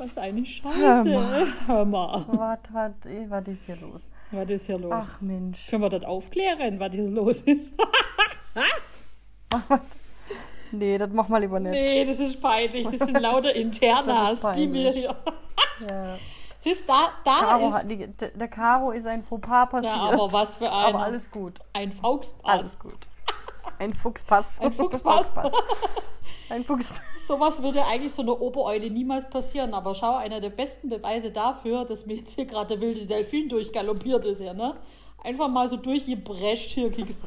Was eine Scheiße. Hör mal. Was, was, was ist hier los? Was ist hier los? Ach Mensch. Können wir das aufklären, was hier los ist? Nee, das mach mal lieber nicht. nee, das ist peinlich. Das sind lauter Internas, die mir hier. Ja. Siehst da, da Caro ist. hat, die, der Caro ist ein Fauxpas passiert. Ja, aber was für ein. Aber alles gut. Ein Fauxpass. Alles gut. Ein Fuchspass. Ein Fuchspass. Ein Fuchspass. Sowas würde eigentlich so einer Obereule niemals passieren. Aber schau, einer der besten Beweise dafür, dass mir jetzt hier gerade der wilde Delfin durchgaloppiert ist, ja, ne? Einfach mal so durchgebrescht hier kriegst.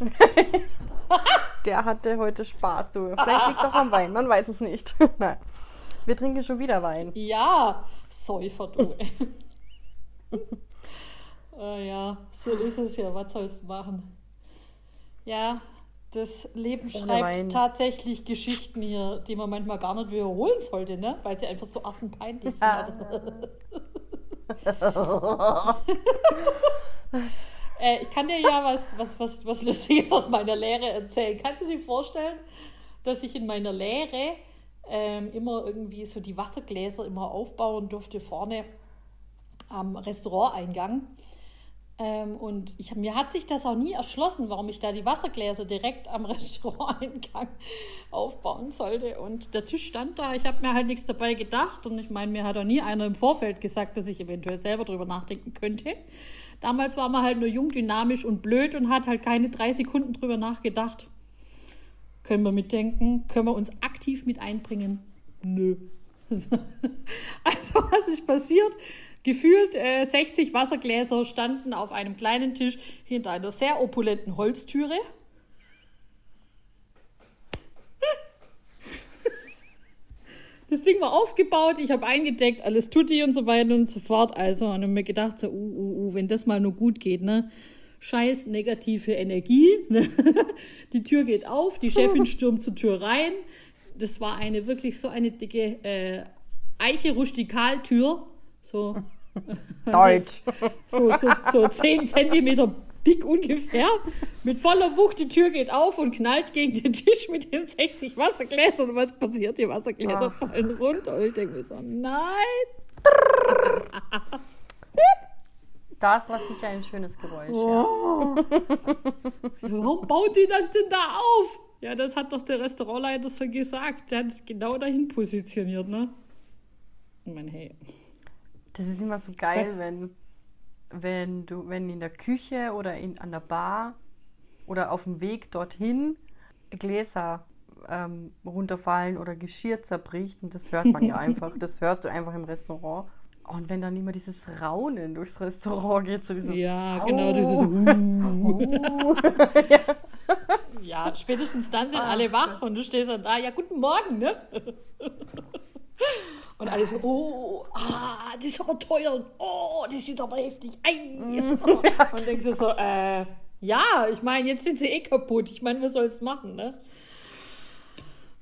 Der hatte heute Spaß, du. Vielleicht liegt es auch am Wein, man weiß es nicht. Nein. Wir trinken schon wieder Wein. Ja, Säufer, du. äh, ja, so ist es ja. Was sollst du machen? Ja, das Leben Ohne schreibt Wein. tatsächlich Geschichten hier, die man manchmal gar nicht wiederholen sollte, ne? Weil sie einfach so affenpeinlich sind. Ja. Äh, ich kann dir ja was, was, was, was Lustiges aus meiner Lehre erzählen. Kannst du dir vorstellen, dass ich in meiner Lehre ähm, immer irgendwie so die Wassergläser immer aufbauen durfte vorne am Restauranteingang? Ähm, und ich, mir hat sich das auch nie erschlossen, warum ich da die Wassergläser direkt am Restauranteingang aufbauen sollte. Und der Tisch stand da, ich habe mir halt nichts dabei gedacht. Und ich meine, mir hat auch nie einer im Vorfeld gesagt, dass ich eventuell selber drüber nachdenken könnte. Damals war man halt nur jung, dynamisch und blöd und hat halt keine drei Sekunden drüber nachgedacht. Können wir mitdenken? Können wir uns aktiv mit einbringen? Nö. Also, was ist passiert? Gefühlt äh, 60 Wassergläser standen auf einem kleinen Tisch hinter einer sehr opulenten Holztüre. Das Ding war aufgebaut, ich habe eingedeckt, alles tutti und so weiter und so fort. Also, und hab mir gedacht, so, uh, uh, uh, wenn das mal nur gut geht, ne? Scheiß negative Energie. Ne? Die Tür geht auf, die Chefin stürmt zur Tür rein. Das war eine wirklich so eine dicke äh, Eiche-Rustikaltür. So, Deutsch. so, so, so 10 Zentimeter dick ungefähr. Mit voller Wucht, die Tür geht auf und knallt gegen den Tisch mit den 60 Wassergläsern. Und was passiert? Die Wassergläser fallen runter. Und ich denke mir so, nein. Das war sicher ein schönes Geräusch. Ja. Oh. Warum bauen die das denn da auf? Ja, das hat doch der Restaurantleiter so gesagt. Der hat es genau dahin positioniert, ne? Ich meine, hey. Das ist immer so geil, wenn, wenn du, wenn in der Küche oder in, an der Bar oder auf dem Weg dorthin Gläser ähm, runterfallen oder Geschirr zerbricht und das hört man ja einfach. Das hörst du einfach im Restaurant. Und wenn dann immer dieses Raunen durchs Restaurant geht, so dieses Ja, genau, dieses Ja, spätestens dann sind alle wach und du stehst dann da, ja, guten Morgen, ne? Und alle so, oh, ah, das ist aber teuer. Oh, das ist aber heftig. Ei. Und denkst du so, äh, ja, ich meine, jetzt sind sie eh kaputt. Ich meine, was soll's machen, ne?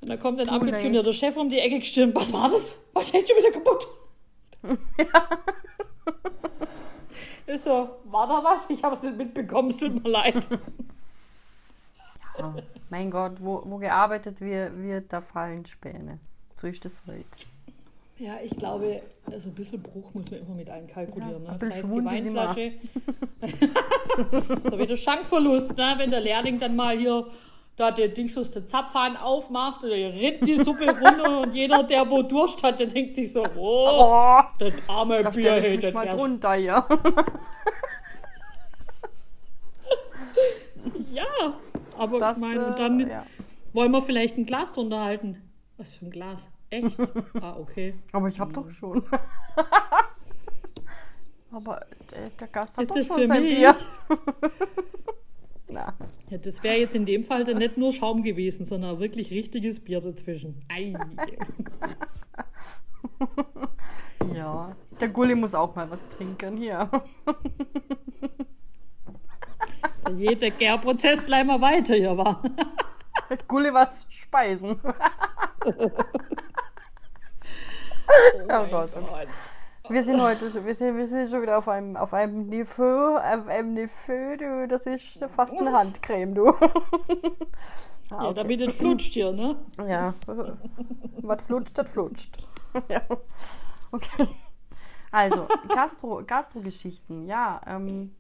Und dann kommt ein ambitionierter Chef um die Ecke gestürmt. Was war das? Was jetzt schon wieder kaputt? Ist so, war da was? Ich habe es nicht mitbekommen, es tut mir leid. Ja, mein Gott, wo, wo gearbeitet wird, wird, da fallen Späne. So ist das halt. Ja, ich glaube, also ein bisschen Bruch muss man immer mit einkalkulieren. Ja, ne? Schwund ist die Weinflasche. so wie der Schankverlust, ne? wenn der Lehrling dann mal hier da den Dingslos den Zapfhahn aufmacht oder ihr rinnt die Suppe runter und jeder, der wo Durst hat, der denkt sich so, oh, Oh, das arme da Bier, hey, das mal drunter, ja. Ja, aber Das, ich meine, und äh, dann ja. wollen wir vielleicht ein Glas drunter halten. Was für ein Glas? Echt? ah, okay. Aber ich hab doch schon. Aber der, der Gast hat Ist doch das schon für sein mich? Bier. Na, Ja, das wäre jetzt in dem Fall dann nicht nur Schaum gewesen, sondern wirklich richtiges Bier dazwischen. Ei. ja. Der Gulli muss auch mal was trinken hier. Jeder Gärprozess gleich mal weiter hier war. Der Gulli was speisen. oh Gott. Wir sind heute schon, wir sind, wir sind schon wieder auf einem, auf einem Niveau, auf einem Niveau, du, das ist fast eine Handcreme, du. ah, Ja, damit es flutscht hier, ne? ja. Was flutscht, das flutscht. ja. Okay. Also, Gastro, Gastro-Geschichten, ja. Ähm,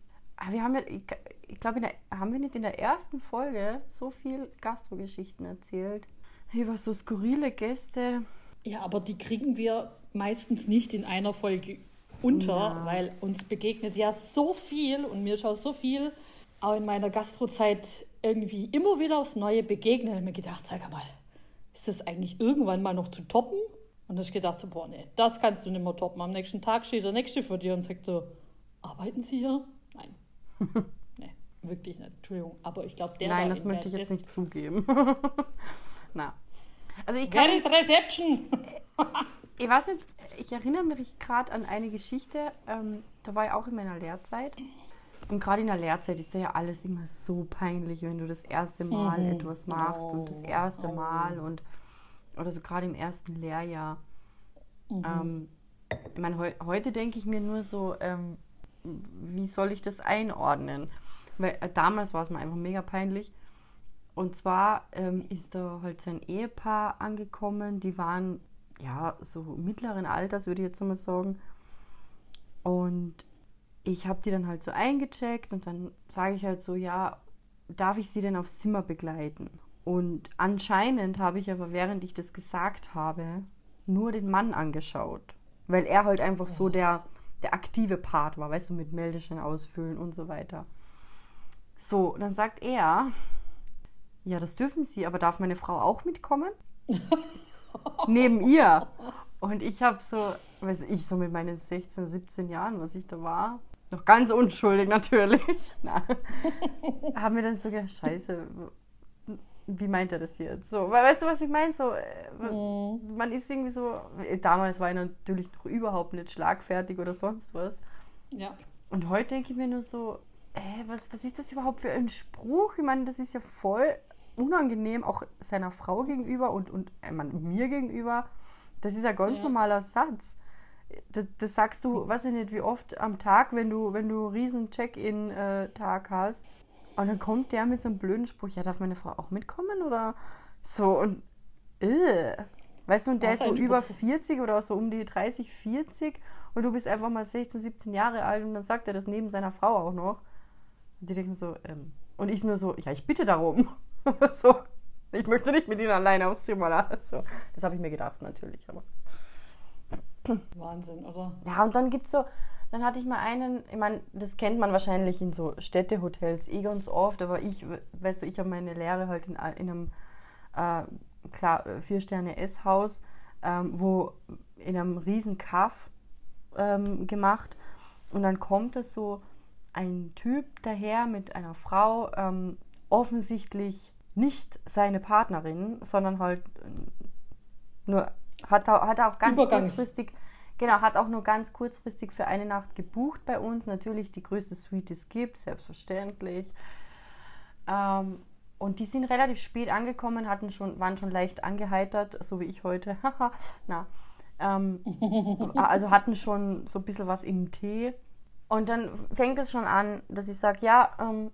wir haben ja, ich, ich glaube, haben wir nicht in der ersten Folge so viel Gastro-Geschichten erzählt? Über so skurrile Gäste. Ja, aber die kriegen wir meistens nicht in einer Folge unter, ja. weil uns begegnet ja so viel und mir schaut so viel auch in meiner Gastrozeit irgendwie immer wieder aufs Neue begegnen. Und mir gedacht, sag mal, ist das eigentlich irgendwann mal noch zu toppen? Und ich gedacht, so, boah, nee, das kannst du nicht mehr toppen. Am nächsten Tag steht der Nächste vor dir und sagt so, arbeiten Sie hier? Nein. nee, wirklich nicht. Entschuldigung. Aber ich glaube, der Nein, da das möchte ich jetzt nicht zugeben. Na. Also ich kann. Wer ist Reception? ich weiß nicht, ich erinnere mich gerade an eine Geschichte, ähm, da war ich auch in meiner Lehrzeit. Und gerade in der Lehrzeit ist ja alles immer so peinlich, wenn du das erste Mal mhm. etwas machst oh. und das erste oh. Mal und oder so gerade im ersten Lehrjahr. Mhm. Ähm, ich meine, he heute denke ich mir nur so, ähm, wie soll ich das einordnen? Weil äh, damals war es mir einfach mega peinlich. Und zwar ähm, ist da halt sein Ehepaar angekommen, die waren ja so mittleren Alters, würde ich jetzt mal sagen. Und ich habe die dann halt so eingecheckt und dann sage ich halt so, ja, darf ich sie denn aufs Zimmer begleiten? Und anscheinend habe ich aber, während ich das gesagt habe, nur den Mann angeschaut. Weil er halt einfach so der, der aktive Part war, weißt du, mit Meldeschein ausfüllen und so weiter. So, dann sagt er, ja, das dürfen Sie, aber darf meine Frau auch mitkommen? Neben ihr. Und ich habe so, weiß ich, so mit meinen 16, 17 Jahren, was ich da war, noch ganz unschuldig natürlich. haben wir dann so gedacht, scheiße, wie meint er das jetzt? So, weißt du, was ich meine? So, mhm. man ist irgendwie so, damals war ich natürlich noch überhaupt nicht schlagfertig oder sonst was. Ja. Und heute denke ich mir nur so, äh, was, was ist das überhaupt für ein Spruch? Ich meine, das ist ja voll unangenehm, auch seiner Frau gegenüber und, und ich meine, mir gegenüber. Das ist ein ganz ja. normaler Satz das, das, sagst du, weiß ich nicht, wie oft am Tag, wenn du, wenn du einen riesen Check-in-Tag hast. Und dann kommt der mit so einem blöden Spruch, ja, darf meine Frau auch mitkommen? Oder so und äh. Weißt du, und der ist so über 40 oder so um die 30, 40 und du bist einfach mal 16, 17 Jahre alt und dann sagt er das neben seiner Frau auch noch. Und die denken so, ähm, und ich nur so, ja, ich bitte darum. so, ich möchte nicht mit ihnen alleine aufs Zimmer. So, das habe ich mir gedacht natürlich, aber. Wahnsinn, oder? Ja, und dann gibt es so, dann hatte ich mal einen, ich meine, das kennt man wahrscheinlich in so Städtehotels eh ganz oft, aber ich, weißt du, ich habe meine Lehre halt in, in einem, äh, klar, Vier-Sterne-Esshaus, ähm, wo in einem riesen Kaff ähm, gemacht und dann kommt es so ein Typ daher mit einer Frau, ähm, offensichtlich nicht seine Partnerin, sondern halt nur hat, hat auch ganz Übergangs. kurzfristig, genau, hat auch nur ganz kurzfristig für eine Nacht gebucht bei uns. Natürlich die größte Suite, die es gibt, selbstverständlich. Ähm, und die sind relativ spät angekommen, hatten schon, waren schon leicht angeheitert, so wie ich heute. Na. Ähm, also hatten schon so ein bisschen was im Tee. Und dann fängt es schon an, dass ich sage, ja, ähm,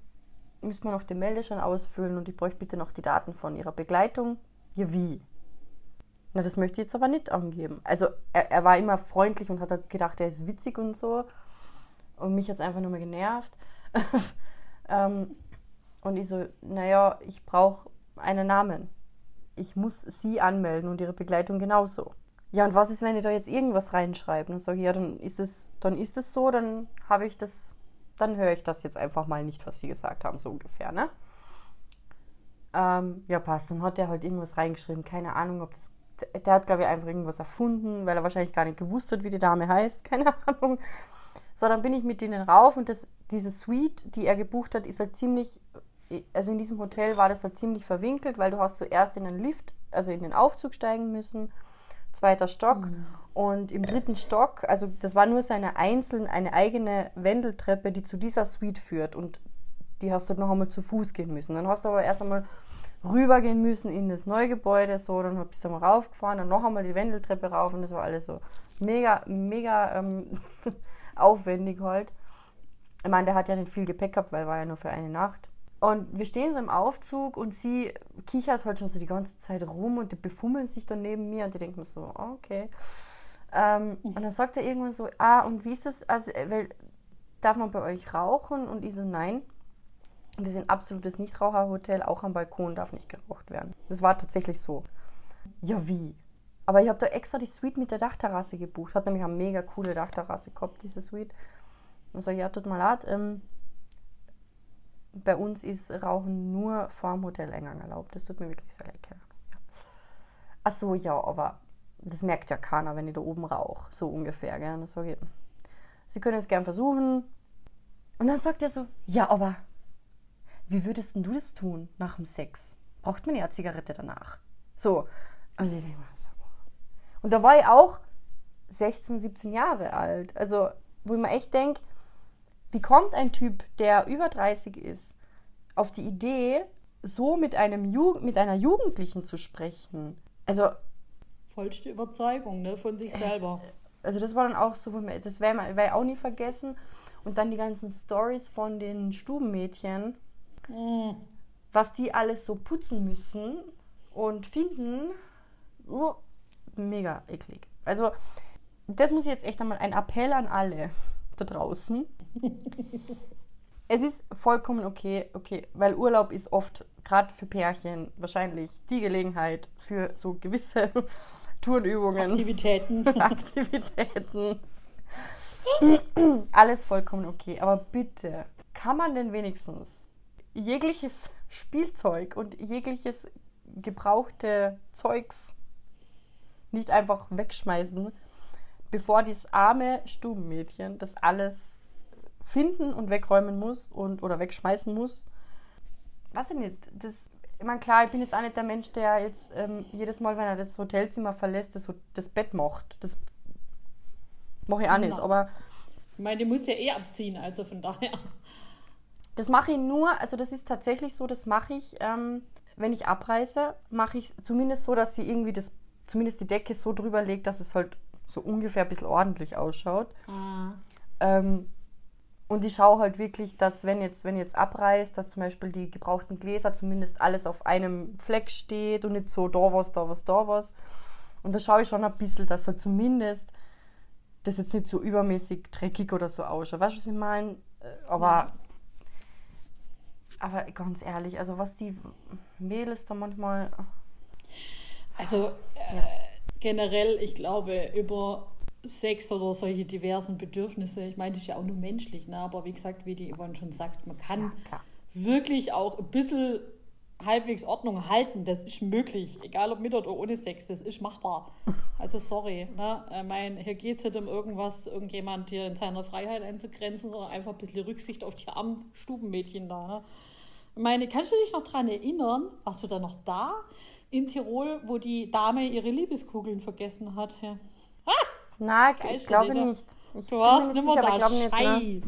müssen wir noch den Meldeschein ausfüllen und ich bräuchte bitte noch die Daten von ihrer Begleitung. Ja, wie? Na, das möchte ich jetzt aber nicht angeben. Also er, er war immer freundlich und hat halt gedacht, er ist witzig und so. Und mich hat es einfach nur mal genervt. ähm, und ich so, naja, ich brauche einen Namen. Ich muss sie anmelden und ihre Begleitung genauso. Ja, und was ist, wenn ich da jetzt irgendwas reinschreibe? Und sage ich, ja, dann ist es, dann ist es so, dann habe ich das, dann höre ich das jetzt einfach mal nicht, was sie gesagt haben, so ungefähr, ne? Ähm, ja, passt. Dann hat er halt irgendwas reingeschrieben. Keine Ahnung, ob das der hat, glaube ich, einfach irgendwas erfunden, weil er wahrscheinlich gar nicht gewusst hat, wie die Dame heißt, keine Ahnung. So, dann bin ich mit denen rauf und das, diese Suite, die er gebucht hat, ist halt ziemlich, also in diesem Hotel war das halt ziemlich verwinkelt, weil du hast zuerst in den Lift, also in den Aufzug steigen müssen, zweiter Stock mhm. und im dritten Stock, also das war nur seine einzelne, eine eigene Wendeltreppe, die zu dieser Suite führt und die hast du noch einmal zu Fuß gehen müssen. Dann hast du aber erst einmal rübergehen müssen in das Neugebäude, so, dann bist du mal raufgefahren, dann noch einmal die Wendeltreppe rauf und das war alles so mega, mega ähm, aufwendig halt. Ich meine, der hat ja nicht viel Gepäck gehabt, weil war ja nur für eine Nacht. Und wir stehen so im Aufzug und sie kichert halt schon so die ganze Zeit rum und die befummeln sich dann neben mir und die denken so, okay. Ähm, und dann sagt er irgendwann so, ah, und wie ist das? Also, äh, weil, darf man bei euch rauchen? Und ich so, nein. Wir sind absolutes Nichtraucherhotel, auch am Balkon darf nicht geraucht werden. Das war tatsächlich so. Ja, wie? Aber ich habe da extra die Suite mit der Dachterrasse gebucht. Hat nämlich eine mega coole Dachterrasse gehabt, diese Suite. Und sage, ja, tut mal leid, ähm, bei uns ist Rauchen nur vor dem Hoteleingang erlaubt. Das tut mir wirklich sehr leid. Ja. Ach so, ja, aber das merkt ja keiner, wenn ich da oben rauche. So ungefähr. Gell? Und dann sage ich, Sie können es gern versuchen. Und dann sagt er so, ja, aber wie würdest du das tun nach dem Sex? Braucht man ja eine Zigarette danach? So. Und ich denke so. Und da war ich auch 16, 17 Jahre alt. Also, wo ich mir echt denke, wie kommt ein Typ, der über 30 ist, auf die Idee, so mit, einem Ju mit einer Jugendlichen zu sprechen? Also. Vollste Überzeugung ne, von sich selber. Also, das war dann auch so, das werde ich auch nie vergessen. Und dann die ganzen Stories von den Stubenmädchen, was die alles so putzen müssen und finden. Uh, mega eklig. Also, das muss ich jetzt echt einmal ein Appell an alle da draußen. es ist vollkommen okay, okay, weil Urlaub ist oft, gerade für Pärchen, wahrscheinlich die Gelegenheit für so gewisse Turnübungen. Aktivitäten. Aktivitäten. Alles vollkommen okay. Aber bitte, kann man denn wenigstens jegliches Spielzeug und jegliches gebrauchte Zeugs nicht einfach wegschmeißen, bevor dieses arme Stubenmädchen das alles finden und wegräumen muss und oder wegschmeißen muss. Was ich nicht, das, ich meine, klar, ich bin jetzt auch nicht der Mensch, der jetzt ähm, jedes Mal, wenn er das Hotelzimmer verlässt, das, das Bett macht. Das mache ich auch nicht, aber. Ich meine, die muss ja eh abziehen, also von daher. Das mache ich nur, also das ist tatsächlich so, das mache ich, ähm, wenn ich abreise, mache ich zumindest so, dass sie irgendwie das, zumindest die Decke so drüber legt, dass es halt so ungefähr ein bisschen ordentlich ausschaut. Mhm. Ähm, und ich schaue halt wirklich, dass wenn jetzt, wenn jetzt abreißt, dass zum Beispiel die gebrauchten Gläser zumindest alles auf einem Fleck steht und nicht so da was, da was, da was. Und da schaue ich schon ein bisschen, dass halt zumindest das jetzt nicht so übermäßig dreckig oder so ausschaut. Weißt du, was ich meine? Äh, aber, ja. Aber ganz ehrlich, also was die Mädels da manchmal. Also, äh, ja generell, ich glaube, über Sex oder solche diversen Bedürfnisse, ich meine, das ist ja auch nur menschlich, ne? aber wie gesagt, wie die Yvonne schon sagt, man kann ja, wirklich auch ein bisschen halbwegs Ordnung halten, das ist möglich, egal ob mit oder ohne Sex, das ist machbar. Also sorry, ne? ich meine, hier geht es nicht um irgendwas, irgendjemand hier in seiner Freiheit einzugrenzen, sondern einfach ein bisschen Rücksicht auf die armen Stubenmädchen da. Ne? Ich meine, kannst du dich noch daran erinnern, warst du da noch da? in Tirol, wo die Dame ihre Liebeskugeln vergessen hat. Ja. Ah! Nein, ich glaube nicht. Ich du warst nicht mehr da, Scheiß.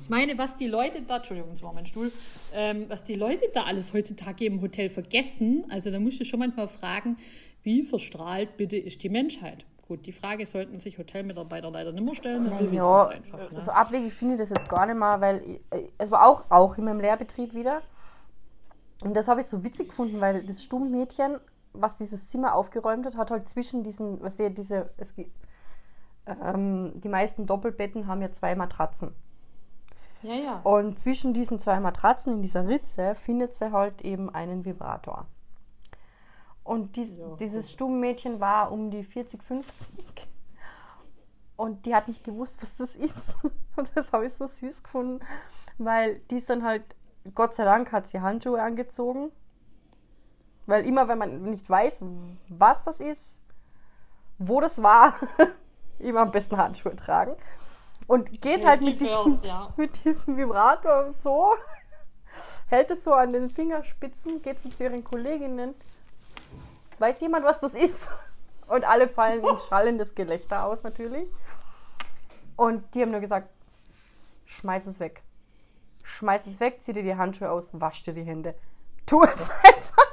Ich meine, was die Leute da, Entschuldigung, das war mein Stuhl, ähm, was die Leute da alles heutzutage im Hotel vergessen, also da musst du schon manchmal fragen, wie verstrahlt bitte ist die Menschheit? Gut, die Frage sollten sich Hotelmitarbeiter leider nicht mehr stellen, wir wissen es einfach. Ne? So abwegig finde ich das jetzt gar nicht mehr, weil ich, äh, es war auch, auch in meinem Lehrbetrieb wieder, und das habe ich so witzig gefunden, weil das Stummmädchen, was dieses Zimmer aufgeräumt hat, hat halt zwischen diesen, was ihr diese, es, ähm, die meisten Doppelbetten haben ja zwei Matratzen. Ja, ja. Und zwischen diesen zwei Matratzen in dieser Ritze findet sie halt eben einen Vibrator. Und dies, ja, dieses Stummmädchen war um die 40, 50. Und die hat nicht gewusst, was das ist. Und das habe ich so süß gefunden, weil die ist dann halt Gott sei Dank hat sie Handschuhe angezogen. Weil immer, wenn man nicht weiß, was das ist, wo das war, immer am besten Handschuhe tragen. Und geht halt mit diesem, ja. mit diesem Vibrator so, hält es so an den Fingerspitzen, geht so zu ihren Kolleginnen. Weiß jemand, was das ist? Und alle fallen in schallendes Gelächter aus, natürlich. Und die haben nur gesagt, schmeiß es weg schmeiß es weg, zieh dir die Handschuhe aus, wasch dir die Hände. Tu es einfach.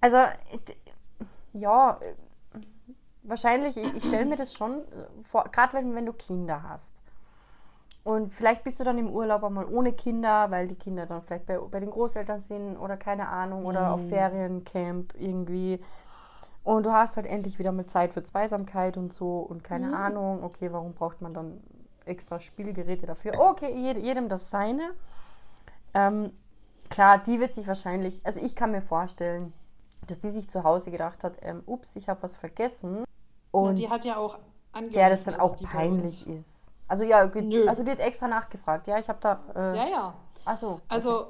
Also, ja, wahrscheinlich, ich, stelle mir das schon vor, gerade wenn, wenn du Kinder hast Und vielleicht bist du dann im Urlaub einmal ohne Kinder, weil die Kinder dann vielleicht bei, bei den Großeltern sind oder keine Ahnung oder auf Mhm. Feriencamp irgendwie. Und du hast halt endlich wieder mal Zeit für Zweisamkeit und so und keine Mhm. Ahnung, okay, warum braucht man dann extra Spielgeräte dafür? Okay, jed, jedem das seine. Ähm, klar, die wird sich wahrscheinlich, also ich kann mir vorstellen, dass die sich zu Hause gedacht hat, ähm, ups, ich habe was vergessen. Na, Und die hat ja auch angerufen. der das dann also auch peinlich ist. Also ja, Nö. also die hat extra nachgefragt. Ja, ich habe da. Äh, Ja, ja. Achso. Also,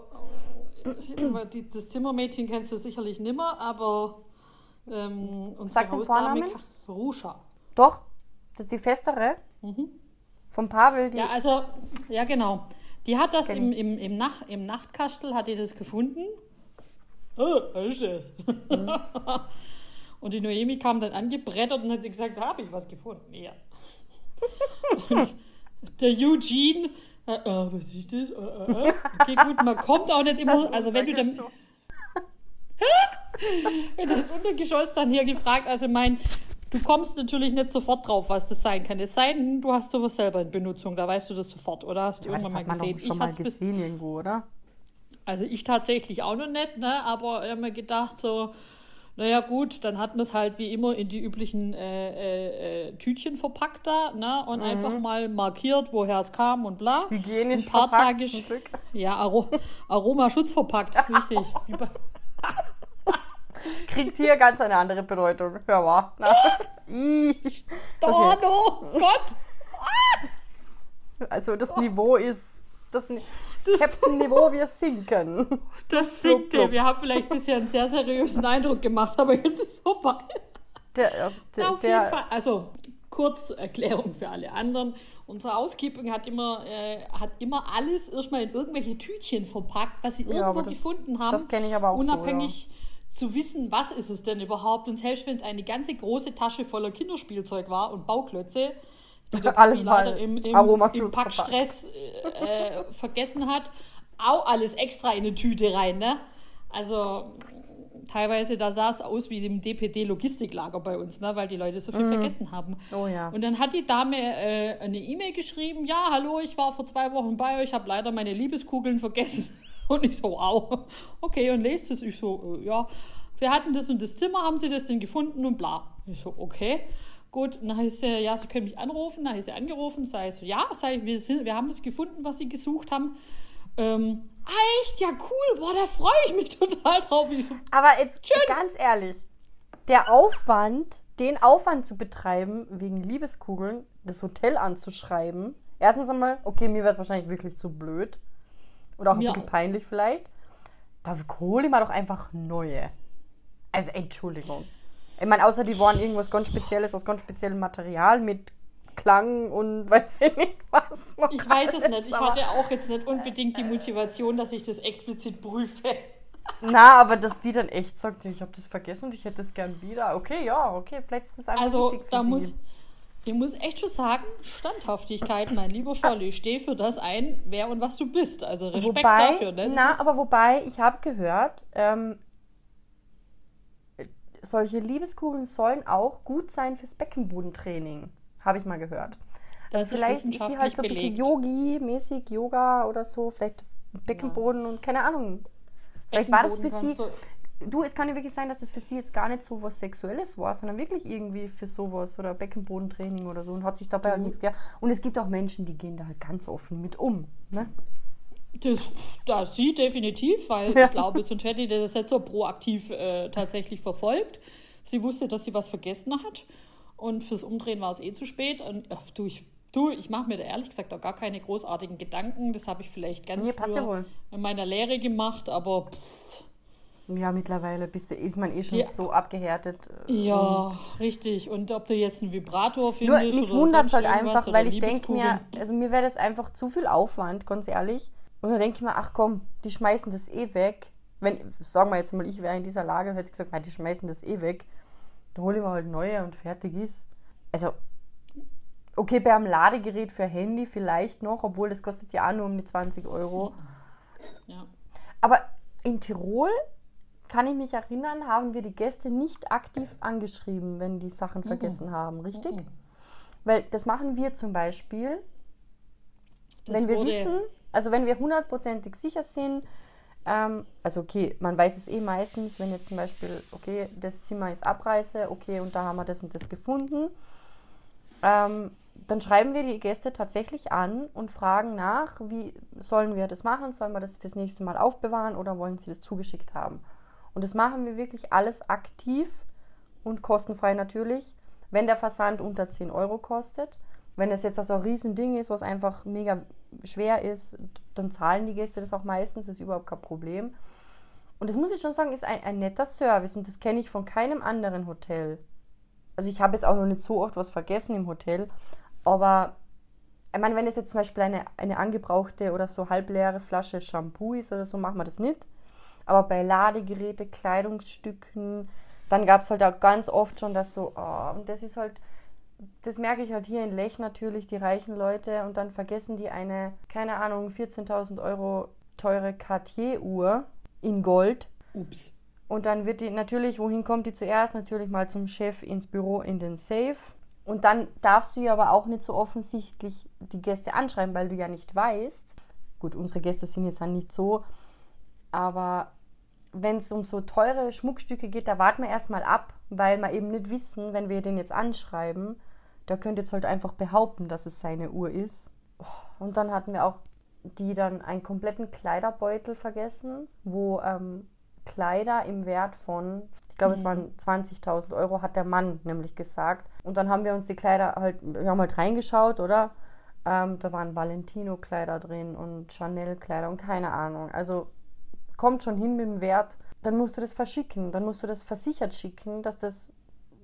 äh, die, das Zimmermädchen kennst du sicherlich nimmer, aber ähm, unsere Sag den Hausdame Vornamen. Ka- Ruscha. Doch, die festere. Von Pavel, die. Mhm. Ja, also, ja, genau. Die hat das im, im, im, Nach, im Nachtkastel, hat die das gefunden. Oh, was ist das? Mhm. und die Noemi kam dann angebrettert und hat gesagt, da habe ich was gefunden. Ja. und der Eugene, äh, äh, was ist das? Äh, äh, äh. Okay, gut, man kommt auch nicht immer, also wenn du dann, das Untergeschoss dann hier gefragt, also mein, du kommst natürlich nicht sofort drauf, was das sein kann. Es sei denn, du hast sowas selber in Benutzung, da weißt du das sofort, oder hast du das irgendwann mal gesehen. ich mal gesehen irgendwo, oder? also ich tatsächlich auch noch nicht, ne? aber ich habe mir gedacht so, naja gut, dann hat man es halt wie immer in die üblichen äh, äh, äh, Tütchen verpackt da, ne? Und einfach mal markiert, woher es kam und bla. Hygienisch Ein paar verpackt, Tage zum Glück. Ja, Aro Aromaschutz verpackt, richtig. Kriegt hier ganz eine andere Bedeutung. Hör mal. Na. Ih. okay. Oh Gott! Also das Niveau ist. Das, Captain-Niveau, wir sinken. Das Blub, sinkte. blub. Wir haben vielleicht bisher einen sehr seriösen Eindruck gemacht, aber jetzt ist es vorbei. Der, äh, der, Auf jeden der, Fall. Also, kurz zur Erklärung für alle anderen. Unsere Housekeeping hat immer, äh, hat immer alles erstmal in irgendwelche Tütchen verpackt, was sie Ja, irgendwo das- gefunden haben. das kenn ich aber auch so, Unabhängig zu wissen, was ist es denn überhaupt. Und selbst wenn es eine ganze große Tasche voller Kinderspielzeug war und Bauklötze, der Alles mal im, im, im Packstress äh, äh, vergessen hat, auch alles extra in eine Tüte rein. Ne? Also teilweise, da sah es aus wie im DPD-Logistiklager bei uns, ne? weil die Leute so viel vergessen haben. Oh ja. Und dann hat die Dame äh, eine E-Mail geschrieben, ja, hallo, ich war vor zwei Wochen bei euch, habe leider meine Liebeskugeln vergessen. Und ich so, wow, okay, und lest es. Ich so, äh, ja, wir hatten das und das Zimmer, haben Sie das denn gefunden und bla. Ich so, okay. Gut, dann heißt sie, ja, Sie können mich anrufen. Dann heißt sie angerufen, ich so, ja, ich, wir, sind, wir haben das gefunden, was Sie gesucht haben. Ähm, ah, echt? Ja, cool, boah, da freue ich mich total drauf. Ich so, Aber jetzt ganz ehrlich, der Aufwand, den Aufwand zu betreiben, wegen Liebeskugeln, das Hotel anzuschreiben. Erstens einmal, okay, mir wäre es wahrscheinlich wirklich zu blöd. Oder auch ein Mir bisschen peinlich vielleicht. Da hole ich mal doch einfach neue. Also, Entschuldigung. Ich meine, außer die waren irgendwas ganz Spezielles aus ganz speziellem Material mit Klang und weiß ich nicht was. ich weiß es nicht. Ich hatte auch jetzt nicht unbedingt die Motivation, dass ich das explizit prüfe. Na, aber dass die dann echt sagt, ich habe das vergessen und ich hätte es gern wieder. Okay, ja, okay, vielleicht ist das einfach Also wichtig für da sie. muss, ich muss echt schon sagen, Standhaftigkeit, mein lieber Scholli, ich stehe für das ein, wer und was du bist. Also Respekt wobei, dafür. Ne? Das na, aber wobei, ich habe gehört, ähm, solche Liebeskugeln sollen auch gut sein fürs Beckenbodentraining. Habe ich mal gehört. das Vielleicht ist die wissenschaftlich halt so ein bisschen. Yogi-mäßig, Yoga oder so, vielleicht Beckenboden und keine Ahnung. Vielleicht war das für sie. Du, es kann ja wirklich sein, dass es für sie jetzt gar nicht so was Sexuelles war, sondern wirklich irgendwie für sowas oder Beckenbodentraining oder so und hat sich dabei halt Du- nichts gedacht. Und es gibt auch Menschen, die gehen da halt ganz offen mit um. Ne? Das, das sie definitiv, weil Ja. ich glaube, sonst hätte die das jetzt so proaktiv äh, tatsächlich verfolgt. Sie wusste, dass sie was vergessen hat und fürs Umdrehen war es eh zu spät. Und ach, du, ich, du, ich mache mir da ehrlich gesagt auch gar keine großartigen Gedanken. Das habe ich vielleicht ganz Nee, früher in meiner Lehre gemacht, aber pff, Ja, mittlerweile bist du, ist man eh schon Ja. so abgehärtet. äh, ja, und- richtig. Und ob du jetzt einen Vibrator Nur findest mich oder wundert es halt einfach, weil ich denke mir, also mir wäre das einfach zu viel Aufwand, ganz ehrlich. Und dann denke ich mir, ach komm, die schmeißen das eh weg. Wenn, sagen wir jetzt mal, ich wäre in dieser Lage und hätte gesagt, nein, die schmeißen das eh weg. Da hole ich mir halt neue und fertig ist. Also, okay, bei einem Ladegerät für Handy vielleicht noch, obwohl das kostet ja auch nur um die 20 Euro. Ja. Aber in Tirol, kann ich mich erinnern, haben wir die Gäste nicht aktiv angeschrieben, wenn die Sachen vergessen haben, richtig? Mhm. Weil das machen wir zum Beispiel, Das wenn wir wissen, also wenn wir hundertprozentig sicher sind, ähm, also okay, man weiß es eh meistens, wenn jetzt zum Beispiel, okay, das Zimmer ist Abreise, okay, und da haben wir das und das gefunden, ähm, dann schreiben wir die Gäste tatsächlich an und fragen nach, wie sollen wir das machen? Sollen wir das fürs nächste Mal aufbewahren oder wollen sie das zugeschickt haben? Und das machen wir wirklich alles aktiv und kostenfrei natürlich, wenn der Versand unter 10 Euro kostet. Wenn es jetzt also ein Riesending ist, was einfach mega schwer ist, dann zahlen die Gäste das auch meistens, das ist überhaupt kein Problem. Und das muss ich schon sagen, ist ein, ein netter Service und das kenne ich von keinem anderen Hotel. Also ich habe jetzt auch noch nicht so oft was vergessen im Hotel, aber ich meine, wenn es jetzt zum Beispiel eine, eine angebrauchte oder so halbleere Flasche Shampoo ist oder so, machen wir das nicht. Aber bei Ladegeräte, Kleidungsstücken, dann gab es halt auch ganz oft schon das so, oh, und das ist halt, das merke ich halt hier in Lech natürlich, die reichen Leute, und dann vergessen die eine, keine Ahnung, 14.000 Euro teure Cartier-Uhr in Gold. Ups. Und dann wird die natürlich, wohin kommt die zuerst? Natürlich mal zum Chef ins Büro in den Safe. Und dann darfst du ja aber auch nicht so offensichtlich die Gäste anschreiben, weil du ja nicht weißt. Gut, unsere Gäste sind jetzt dann nicht so, aber wenn es um so teure Schmuckstücke geht, da warten wir erstmal ab, weil wir eben nicht wissen, wenn wir den jetzt anschreiben, der könnte jetzt halt einfach behaupten, dass es seine Uhr ist. Und dann hatten wir auch die dann einen kompletten Kleiderbeutel vergessen, wo ähm, Kleider im Wert von, ich glaube, es waren 20.000 Euro, hat der Mann nämlich gesagt. Und dann haben wir uns die Kleider halt, wir haben halt reingeschaut, oder? Ähm, da waren Valentino-Kleider drin und Chanel-Kleider und keine Ahnung. Also kommt schon hin mit dem Wert, dann musst du das verschicken, dann musst du das versichert schicken, dass das.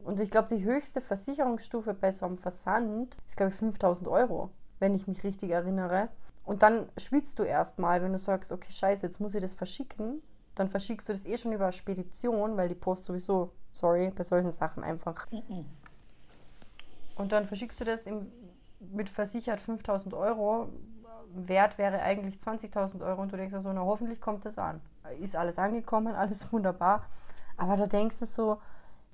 Und ich glaube, die höchste Versicherungsstufe bei so einem Versand ist, glaube ich, 5000 Euro, wenn ich mich richtig erinnere. Und dann schwitzt du erstmal, wenn du sagst, okay, scheiße, jetzt muss ich das verschicken. Dann verschickst du das eh schon über Spedition, weil die Post sowieso, sorry, bei solchen Sachen einfach. Und dann verschickst du das im, mit versichert 5000 Euro. Wert wäre eigentlich 20.000 Euro und du denkst so, na hoffentlich kommt das an. Ist alles angekommen, alles wunderbar. Aber da denkst du so,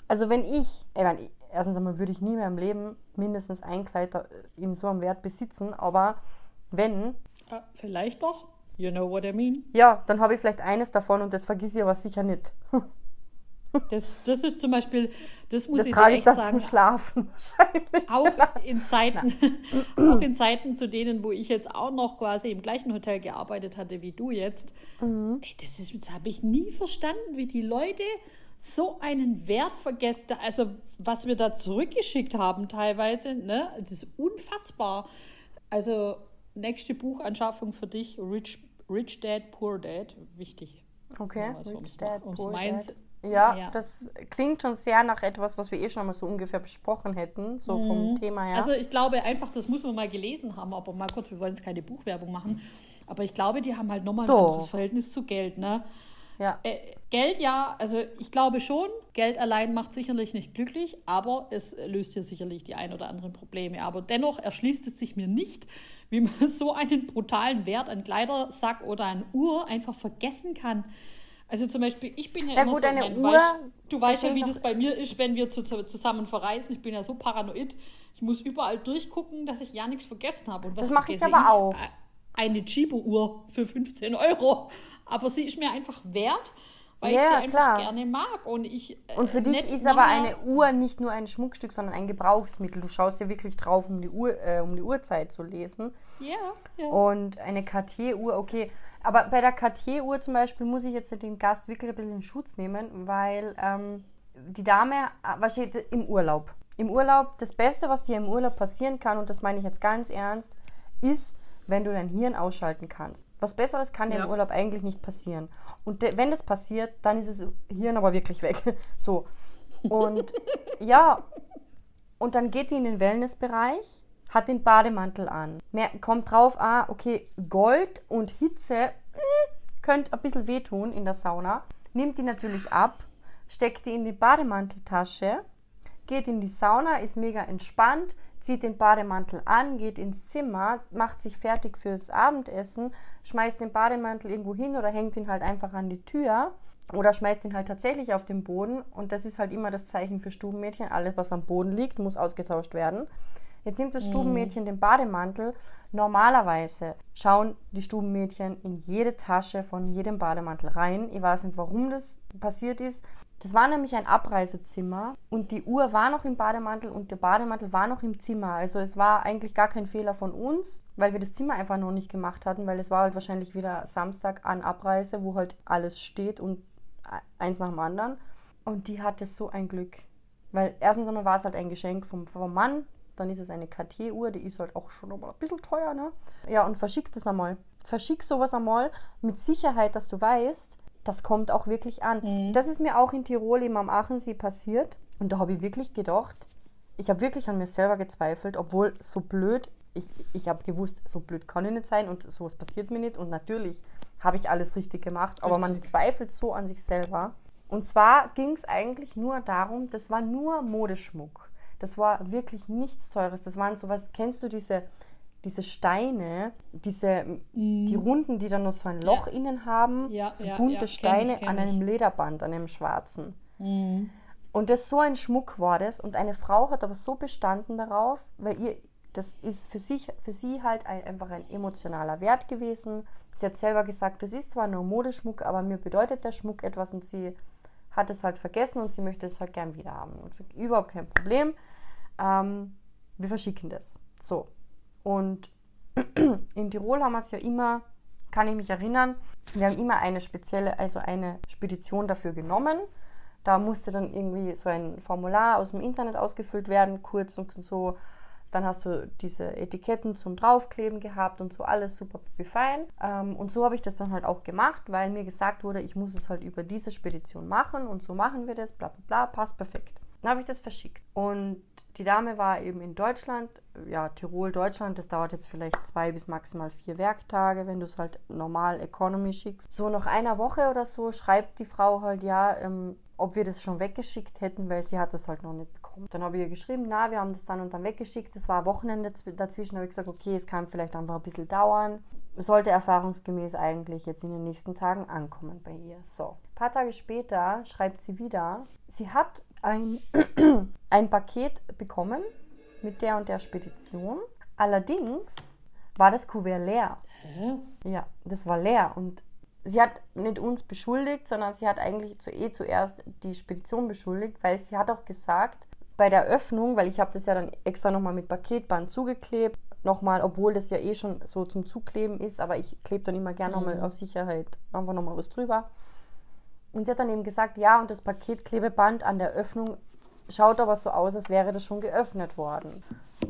also wenn ich, ich meine, erstens einmal würde ich nie mehr im Leben mindestens ein Kleid in so einem Wert besitzen, aber wenn, Ah, vielleicht noch. You know what I mean? ja, dann habe ich vielleicht eines davon und das vergiss ich aber sicher nicht. Das, das ist zum Beispiel, das muss Das ich trage ich dann sagen, zum Schlafen wahrscheinlich. auch in Zeiten, auch in Zeiten zu denen, wo ich jetzt auch noch quasi im gleichen Hotel gearbeitet hatte wie du jetzt. Mhm. Ey, das ist, das habe ich nie verstanden, wie die Leute so einen Wert vergessen. Also was wir da zurückgeschickt haben teilweise, ne, das ist unfassbar. Also nächste Buchanschaffung für dich, Rich, Rich Dad, Poor Dad, wichtig. Okay, was Rich ums- Dad, ums Poor Mainz- Dad. Ja, Ja. das klingt schon sehr nach etwas, was wir eh schon mal so ungefähr besprochen hätten, so vom Thema her. Also ich glaube einfach, das muss man mal gelesen haben, aber mal kurz, wir wollen jetzt keine Buchwerbung machen, aber ich glaube, die haben halt nochmal ein Doch. anderes Verhältnis zu Geld, ne? ja. Äh, Geld ja, also ich glaube schon, Geld allein macht sicherlich nicht glücklich, aber es löst hier sicherlich die ein oder anderen Probleme. Aber dennoch erschließt es sich mir nicht, wie man so einen brutalen Wert an Kleidersack oder an Uhr einfach vergessen kann. Also zum Beispiel, ich bin ja, Ja immer gut, so, eine mein, du Uhr weißt, du weißt ja, wie ich das bei mir ist, wenn wir zu, zu, zusammen verreisen. Ich bin ja so paranoid. Ich muss überall durchgucken, dass ich ja nichts vergessen habe. Und was Das mache ich aber auch. Äh, Eine Chibo-Uhr für 15 Euro. Aber sie ist mir einfach wert, weil ich Ja, sie einfach klar. gerne mag. Und, ich, äh, Und für dich nicht ist aber eine Uhr nicht nur ein Schmuckstück, sondern ein Gebrauchsmittel. Du schaust dir wirklich drauf, um die, Uhr, äh, um die Uhrzeit zu lesen. Ja, ja. Und eine Cartier-Uhr, okay. Aber bei der Cartier-Uhr zum Beispiel muss ich jetzt den Gast wirklich ein bisschen in Schutz nehmen, weil ähm, die Dame, äh, was steht im Urlaub? Im Urlaub, das Beste, was dir im Urlaub passieren kann, und das meine ich jetzt ganz ernst, ist, wenn du dein Hirn ausschalten kannst. Was Besseres kann dir Ja. im Urlaub eigentlich nicht passieren. Und wenn das passiert, dann ist das Hirn aber wirklich weg. So. Und ja, und dann geht die in den Wellnessbereich, hat den Bademantel an. Mer kommt drauf, ah, okay, Gold und Hitze mm, könnte ein bisschen wehtun in der Sauna. Nimmt die natürlich ab, steckt die in die Bademanteltasche, geht in die Sauna, ist mega entspannt, zieht den Bademantel an, geht ins Zimmer, macht sich fertig fürs Abendessen, schmeißt den Bademantel irgendwo hin oder hängt ihn halt einfach an die Tür oder schmeißt ihn halt tatsächlich auf den Boden und das ist halt immer das Zeichen für Stubenmädchen, alles was am Boden liegt, muss ausgetauscht werden. Jetzt nimmt das Stubenmädchen den Bademantel. Normalerweise schauen die Stubenmädchen in jede Tasche von jedem Bademantel rein. Ich weiß nicht, warum das passiert ist. Das war nämlich ein Abreisezimmer und die Uhr war noch im Bademantel und der Bademantel war noch im Zimmer. Also es war eigentlich gar kein Fehler von uns, weil wir das Zimmer einfach noch nicht gemacht hatten, weil es war halt wahrscheinlich wieder Samstag an Abreise, wo halt alles steht und eins nach dem anderen. Und die hatte so ein Glück. Weil erstens einmal war es halt ein Geschenk vom, vom Mann, dann ist es eine Cartier-Uhr, die ist halt auch schon mal ein bisschen teuer, ne? Ja, und verschick das einmal. Verschick sowas einmal mit Sicherheit, dass du weißt, das kommt auch wirklich an. Mhm. Das ist mir auch in Tirol eben am Aachensee passiert. Und da habe ich wirklich gedacht, ich habe wirklich an mir selber gezweifelt, obwohl so blöd, ich, ich habe gewusst, so blöd kann ich nicht sein und sowas passiert mir nicht. Und natürlich habe ich alles richtig gemacht, aber richtig. man zweifelt so an sich selber. Und zwar ging es eigentlich nur darum, das war nur Modeschmuck. Das war wirklich nichts Teures. Das waren sowas, kennst du diese diese Steine, diese, mm. die Runden, die dann noch so ein Loch ja. innen haben, ja, so bunte ja, Steine ich, an einem Lederband, an einem schwarzen. Mm. Und das so ein Schmuck war das. Und eine Frau hat aber so bestanden darauf, weil ihr, das ist für, sich, für sie halt ein, einfach ein emotionaler Wert gewesen. Sie hat selber gesagt, das ist zwar nur Modeschmuck, aber mir bedeutet der Schmuck etwas und sie hat es halt vergessen und sie möchte es halt gern wieder haben. Und sagt, überhaupt kein Problem. Ähm, wir verschicken das. So, und in Tirol haben wir es ja immer, kann ich mich erinnern, wir haben immer eine spezielle, also eine Spedition dafür genommen. Da musste dann irgendwie so ein Formular aus dem Internet ausgefüllt werden, kurz und so. Dann hast du diese Etiketten zum Draufkleben gehabt und so alles super fein. Ähm, und so habe ich das dann halt auch gemacht, weil mir gesagt wurde, ich muss es halt über diese Spedition machen und so machen wir das, bla bla bla, passt perfekt. Dann habe ich das verschickt. Und die Dame war eben in Deutschland, ja, Tirol, Deutschland. Das dauert jetzt vielleicht zwei bis maximal vier Werktage, wenn du es halt normal Economy schickst. So nach einer Woche oder so schreibt die Frau halt, ja, ähm, ob wir das schon weggeschickt hätten, weil sie hat das halt noch nicht bekommen. Dann habe ich ihr geschrieben, na, wir haben das dann und dann weggeschickt. Das war Wochenende dazwischen. habe ich gesagt, okay, es kann vielleicht einfach ein bisschen dauern. Sollte erfahrungsgemäß eigentlich jetzt in den nächsten Tagen ankommen bei ihr. So. Ein paar Tage später schreibt sie wieder, sie hat ein, ein Paket bekommen mit der und der Spedition. Allerdings war das Kuvert leer. Hä? Ja, das war leer. Und sie hat nicht uns beschuldigt, sondern sie hat eigentlich zu, eh zuerst die Spedition beschuldigt, weil sie hat auch gesagt, bei der Öffnung, weil ich habe das ja dann extra nochmal mit Paketband zugeklebt, nochmal, obwohl das ja eh schon so zum Zukleben ist, aber ich klebe dann immer gerne mhm. nochmal aus Sicherheit einfach nochmal was drüber. Und sie hat dann eben gesagt, ja, und das Paketklebeband an der Öffnung schaut aber so aus, als wäre das schon geöffnet worden.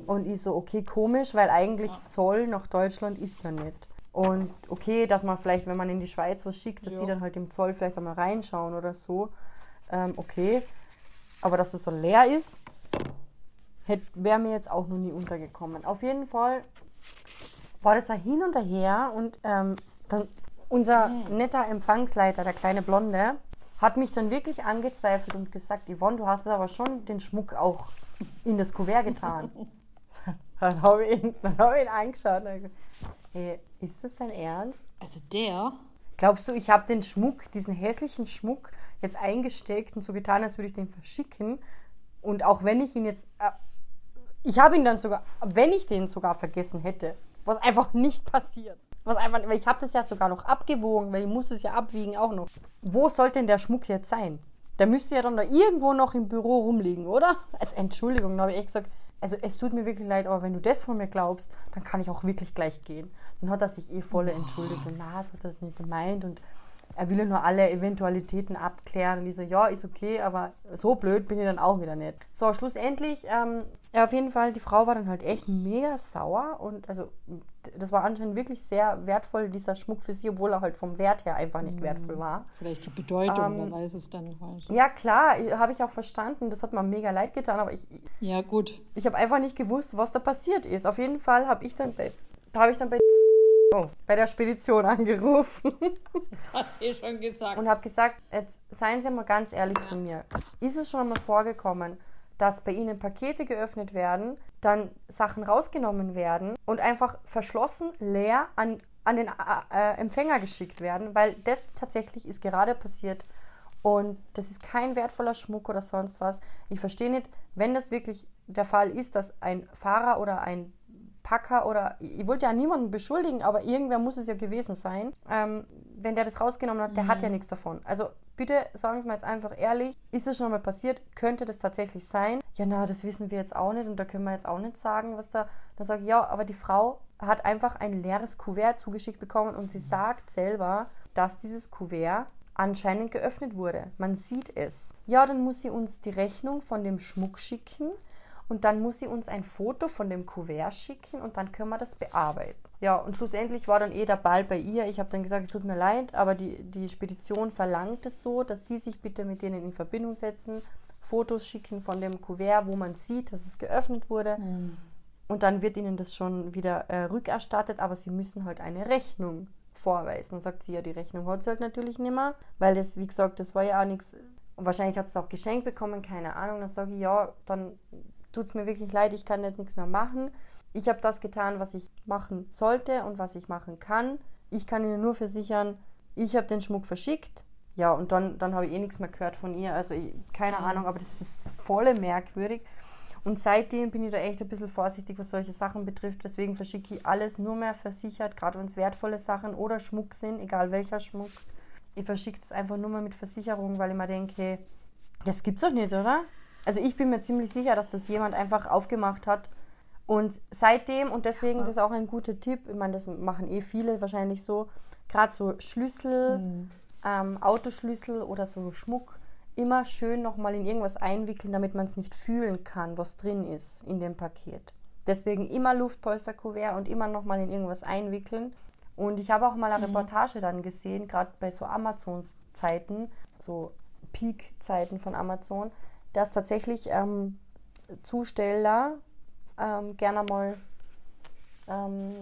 Und ich so, okay, komisch, weil eigentlich Zoll nach Deutschland ist ja nicht. Und okay, dass man vielleicht, wenn man in die Schweiz was schickt, dass ja. die dann halt im Zoll vielleicht einmal reinschauen oder so. Ähm, okay. Aber dass es so leer ist, wäre mir jetzt auch noch nie untergekommen. Auf jeden Fall war das da hin und her und ähm, dann unser netter Empfangsleiter, der kleine Blonde, hat mich dann wirklich angezweifelt und gesagt, Yvonne, du hast aber schon den Schmuck auch in das Kuvert getan. dann habe ich, ihn, hab ich ihn angeschaut und gesagt, hey, ist das dein Ernst? Also der? Glaubst du, ich habe den Schmuck, diesen hässlichen Schmuck jetzt eingesteckt und so getan, als würde ich den verschicken? Und auch wenn ich ihn jetzt, äh, ich habe ihn dann sogar, wenn ich den sogar vergessen hätte, was einfach nicht passiert, was einfach, ich habe das ja sogar noch abgewogen, weil ich muss es ja abwiegen auch noch. Wo sollte denn der Schmuck jetzt sein? Der müsste ja dann da irgendwo noch im Büro rumliegen, oder? Also Entschuldigung, da habe ich echt gesagt, also es tut mir wirklich leid, aber wenn du das von mir glaubst, dann kann ich auch wirklich gleich gehen. Dann hat er sich eh voll entschuldigt na, so hat das nicht gemeint und er will ja nur alle Eventualitäten abklären. Und ich so, ja, ist okay, aber so blöd bin ich dann auch wieder nicht. So, schlussendlich, ähm, ja, auf jeden Fall, die Frau war dann halt echt mega sauer und also das war anscheinend wirklich sehr wertvoll, dieser Schmuck für sie, obwohl er halt vom Wert her einfach nicht mhm. wertvoll war. Vielleicht die Bedeutung, ähm, wer weiß es dann halt. Ja, klar, habe ich auch verstanden. Das hat mir mega leid getan, aber ich. Ja, gut. Ich habe einfach nicht gewusst, was da passiert ist. Auf jeden Fall habe ich dann bei, habe ich dann bei bei der Spedition angerufen. Hast du eh schon gesagt. Und habe gesagt, jetzt seien Sie mal ganz ehrlich zu mir. Ist es schon einmal vorgekommen, dass bei Ihnen Pakete geöffnet werden, dann Sachen rausgenommen werden und einfach verschlossen, leer an, an den äh, äh Empfänger geschickt werden? Weil das tatsächlich ist gerade passiert. Und das ist kein wertvoller Schmuck oder sonst was. Ich verstehe nicht, wenn das wirklich der Fall ist, dass ein Fahrer oder ein Packer oder ich wollte ja niemanden beschuldigen, aber irgendwer muss es ja gewesen sein. Ähm, wenn der das rausgenommen hat, der mhm. hat ja mhm. nichts davon. Also bitte sagen Sie mir jetzt einfach ehrlich, ist es schon mal passiert? Könnte das tatsächlich sein? Ja, na, das wissen wir jetzt auch nicht und da können wir jetzt auch nicht sagen, was da. Da sage ich, ja, aber die Frau hat einfach ein leeres Kuvert zugeschickt bekommen und sie sagt selber, dass dieses Kuvert anscheinend geöffnet wurde. Man sieht es. Ja, dann muss sie uns die Rechnung von dem Schmuck schicken und dann muss sie uns ein Foto von dem Kuvert schicken und dann können wir das bearbeiten. Ja, und schlussendlich war dann eh der Ball bei ihr. Ich habe dann gesagt, es tut mir leid, aber die, die Spedition verlangt es so, dass sie sich bitte mit denen in Verbindung setzen, Fotos schicken von dem Kuvert, wo man sieht, dass es geöffnet wurde. Mhm. Und dann wird ihnen das schon wieder äh, rückerstattet, aber sie müssen halt eine Rechnung vorweisen. Dann sagt sie ja, die Rechnung hat sie halt natürlich nicht mehr, weil das, wie gesagt, das war ja auch nichts. Und wahrscheinlich hat sie es auch geschenkt bekommen, keine Ahnung. Dann sage ich, ja, dann tut es mir wirklich leid, ich kann jetzt nichts mehr machen. Ich habe das getan, was ich machen sollte und was ich machen kann. Ich kann Ihnen nur versichern, ich habe den Schmuck verschickt. Ja, und dann, dann habe ich eh nichts mehr gehört von ihr. Also ich, keine. Ahnung, aber das ist voll merkwürdig. Und seitdem bin ich da echt ein bisschen vorsichtig, was solche Sachen betrifft. Deswegen verschicke ich alles nur mehr versichert, gerade wenn es wertvolle Sachen oder Schmuck sind, egal welcher Schmuck. Ich verschicke es einfach nur mal mit Versicherung, weil ich mir denke, das gibt's doch nicht, oder? Also ich bin mir ziemlich sicher, dass das jemand einfach aufgemacht hat. Und seitdem, und deswegen ja. das ist auch ein guter Tipp, ich meine, das machen eh viele wahrscheinlich so, gerade so Schlüssel, mhm. ähm, Autoschlüssel oder so Schmuck, immer schön nochmal in irgendwas einwickeln, damit man es nicht fühlen kann, was drin ist in dem Paket. Deswegen immer Luftpolsterkuvert und immer nochmal in irgendwas einwickeln. Und ich habe auch mal eine mhm. Reportage dann gesehen, gerade bei so Amazon-Zeiten, so Peak-Zeiten von Amazon, dass tatsächlich ähm, Zusteller ähm, gerne mal ähm,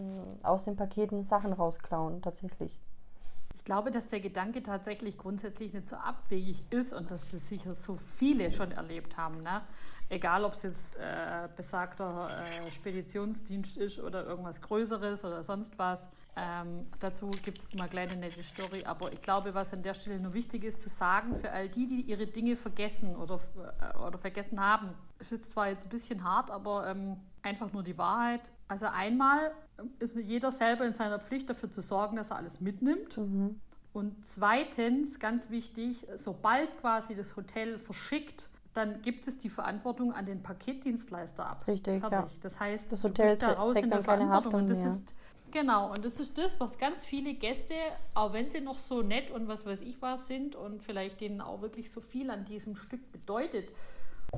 aus den Paketen Sachen rausklauen, tatsächlich. Ich glaube, dass der Gedanke tatsächlich grundsätzlich nicht so abwegig ist und dass das sicher so viele schon erlebt haben. Ne? Egal, ob es jetzt äh, besagter äh, Speditionsdienst ist oder irgendwas Größeres oder sonst was. Ähm, dazu gibt es mal eine kleine nette Story. Aber ich glaube, was an der Stelle nur wichtig ist zu sagen, für all die, die ihre Dinge vergessen oder, äh, oder vergessen haben, ist zwar jetzt ein bisschen hart, aber ähm, einfach nur die Wahrheit. Also einmal ist jeder selber in seiner Pflicht dafür zu sorgen, dass er alles mitnimmt. Mhm. Und zweitens, ganz wichtig, sobald quasi das Hotel verschickt, dann gibt es die Verantwortung an den Paketdienstleister ab. Richtig, Fertig. ja. Das heißt, das Hotel da raus in der keine Haftung und das mehr. ist genau und das ist das, was ganz viele Gäste, auch wenn sie noch so nett und was weiß ich was sind und vielleicht denen auch wirklich so viel an diesem Stück bedeutet,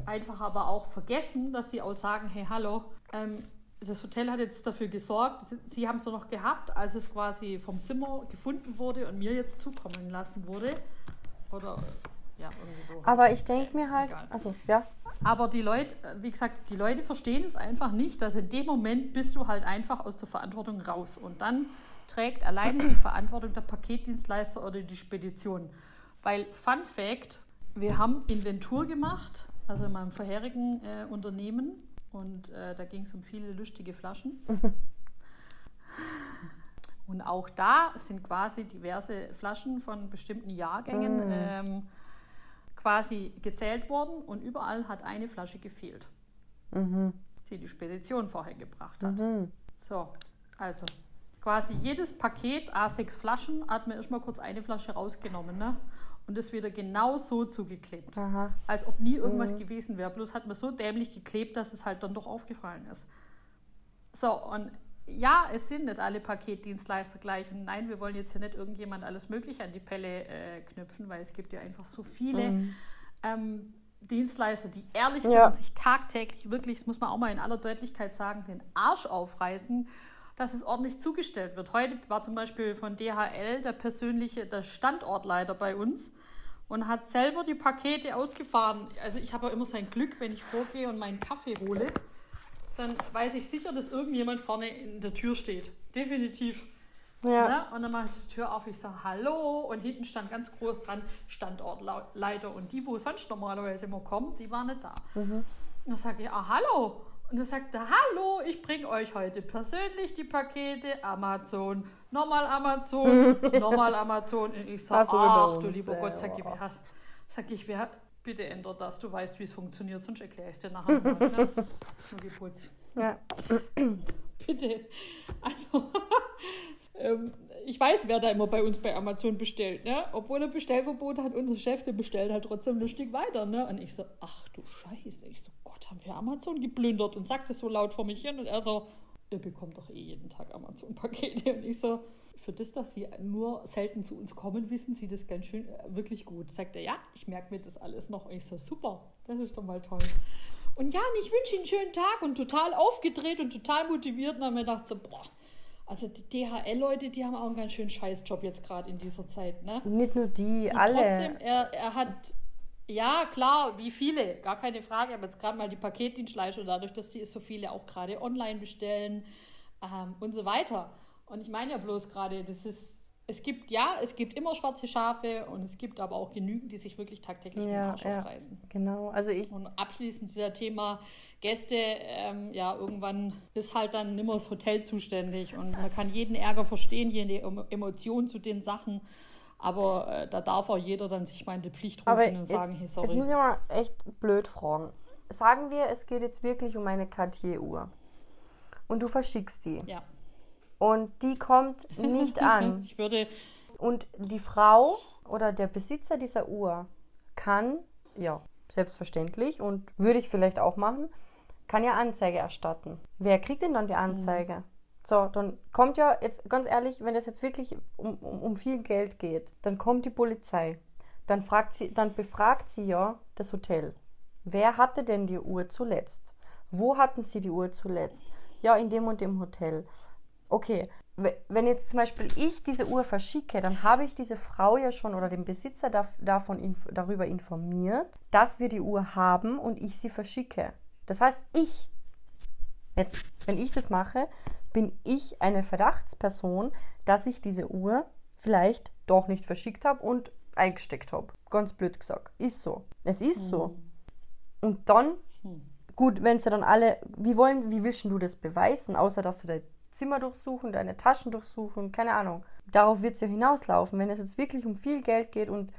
einfach aber auch vergessen, dass sie auch sagen, hey, hallo, ähm, das Hotel hat jetzt dafür gesorgt, sie haben es noch gehabt, als es quasi vom Zimmer gefunden wurde und mir jetzt zukommen lassen wurde. Oder ja, irgendwie so. Aber ich denke mir halt, also ja. Aber die Leute, wie gesagt, die Leute verstehen es einfach nicht, dass in dem Moment bist du halt einfach aus der Verantwortung raus. Und dann trägt alleine die Verantwortung der Paketdienstleister oder die Spedition. Weil, Fun Fact, wir haben Inventur gemacht, also in meinem vorherigen äh, Unternehmen und äh, da ging es um viele lustige Flaschen. und auch da sind quasi diverse Flaschen von bestimmten Jahrgängen mm. ähm, quasi gezählt worden und überall hat eine Flasche gefehlt, mhm. die die Spedition vorher gebracht hat. Mhm. So, also quasi jedes Paket A6 Flaschen hat mir erstmal kurz eine Flasche rausgenommen. Ne? und es wieder genau so zugeklebt. Aha. Als ob nie irgendwas mhm. gewesen wäre. Bloß hat man so dämlich geklebt, dass es halt dann doch aufgefallen ist. So, und ja, es sind nicht alle Paketdienstleister gleich. Und nein, wir wollen jetzt hier nicht irgendjemand alles Mögliche an die Pelle äh, knüpfen, weil es gibt ja einfach so viele mhm. ähm, Dienstleister, die ehrlich sind ja. und sich tagtäglich wirklich, das muss man auch mal in aller Deutlichkeit sagen, den Arsch aufreißen dass es ordentlich zugestellt wird. Heute war zum Beispiel von DHL der persönliche, der Standortleiter bei uns und hat selber die Pakete ausgefahren. Also ich habe ja immer sein Glück, wenn ich vorgehe und meinen Kaffee hole, dann weiß ich sicher, dass irgendjemand vorne in der Tür steht. Definitiv. Ja. Ne? Und dann mache ich die Tür auf, ich sage Hallo und hinten stand ganz groß dran Standortleiter und die, wo sonst normalerweise immer kommen, die waren nicht da. Mhm. Dann sage ich, ah, hallo. Und er sagte, hallo, ich bringe euch heute persönlich die Pakete Amazon, nochmal Amazon, nochmal Amazon. Und ich sage, ach du lieber Gott, sag, Sag ich, wer bitte ändert das, du weißt, wie es funktioniert, sonst erkläre ich es dir nachher mal. Ne? Nur geputzt. Ja. Bitte. Also, ähm, ich weiß, wer da immer bei uns bei Amazon bestellt, ne? Obwohl er Bestellverbot hat, unser Chef, der bestellt halt trotzdem lustig weiter, ne? Und ich so, ach du Scheiße. Ich so, Gott, haben wir Amazon geplündert und sagt das so laut vor mich hin. Und er so, ihr bekommt doch eh jeden Tag Amazon-Pakete. Und ich so, für das, dass sie nur selten zu uns kommen, wissen sie das ganz schön, äh, wirklich gut. Sagt er, ja, ich merke mir das alles noch. Und ich so, super, das ist doch mal toll. Und ja, und ich wünsche Ihnen einen schönen Tag und total aufgedreht und total motiviert. Und dann habe ich gedacht so, boah, also die DHL-Leute, die haben auch einen ganz schönen Scheißjob jetzt gerade in dieser Zeit, ne? Nicht nur die, Und alle. Trotzdem, er, er hat, ja klar, wie viele, gar keine Frage, aber jetzt gerade mal die Paketdienstleister, dadurch, dass die so viele auch gerade online bestellen ähm, und so weiter. Und ich meine ja bloß gerade, das ist, es gibt, ja, es gibt immer schwarze Schafe und es gibt aber auch genügend, die sich wirklich tagtäglich den Ja, Arsch ja. aufreißen. Genau. Also ich, Und abschließend zu der Thema Gäste, ähm, ja, irgendwann ist halt dann nimmer das Hotel zuständig und man kann jeden Ärger verstehen, jede Emo- Emotion zu den Sachen, aber äh, da darf auch jeder dann sich mal in die Pflicht rufen aber und jetzt, sagen, hey, jetzt sorry. muss ich mal echt blöd fragen. Sagen wir, es geht jetzt wirklich um eine Cartier-Uhr. Und du verschickst die. ja. Und die kommt nicht an. Ich würde, Und die Frau oder der Besitzer dieser Uhr kann, ja, selbstverständlich und würde ich vielleicht auch machen, kann ja Anzeige erstatten. Wer kriegt denn dann die Anzeige? So, dann kommt ja jetzt ganz ehrlich, wenn es jetzt wirklich um, um, um viel Geld geht, dann kommt die Polizei. Dann, fragt sie, dann befragt sie ja das Hotel. Wer hatte denn die Uhr zuletzt? Wo hatten sie die Uhr zuletzt? Ja, in dem und dem Hotel. Okay, we- wenn jetzt zum Beispiel ich diese Uhr verschicke, dann habe ich diese Frau ja schon oder den Besitzer dav- davon inf darüber informiert, dass wir die Uhr haben und ich sie verschicke. Das heißt, ich, jetzt, wenn ich das mache, bin ich eine Verdachtsperson, dass ich diese Uhr vielleicht doch nicht verschickt habe und eingesteckt habe. Ganz blöd gesagt. Ist so. Es ist so. Und dann Gut, wenn sie dann alle, wie wollen, wie willst du das beweisen, außer dass sie dein Zimmer durchsuchen, deine Taschen durchsuchen, keine Ahnung. Darauf wird es ja hinauslaufen. Wenn es jetzt wirklich um viel Geld geht und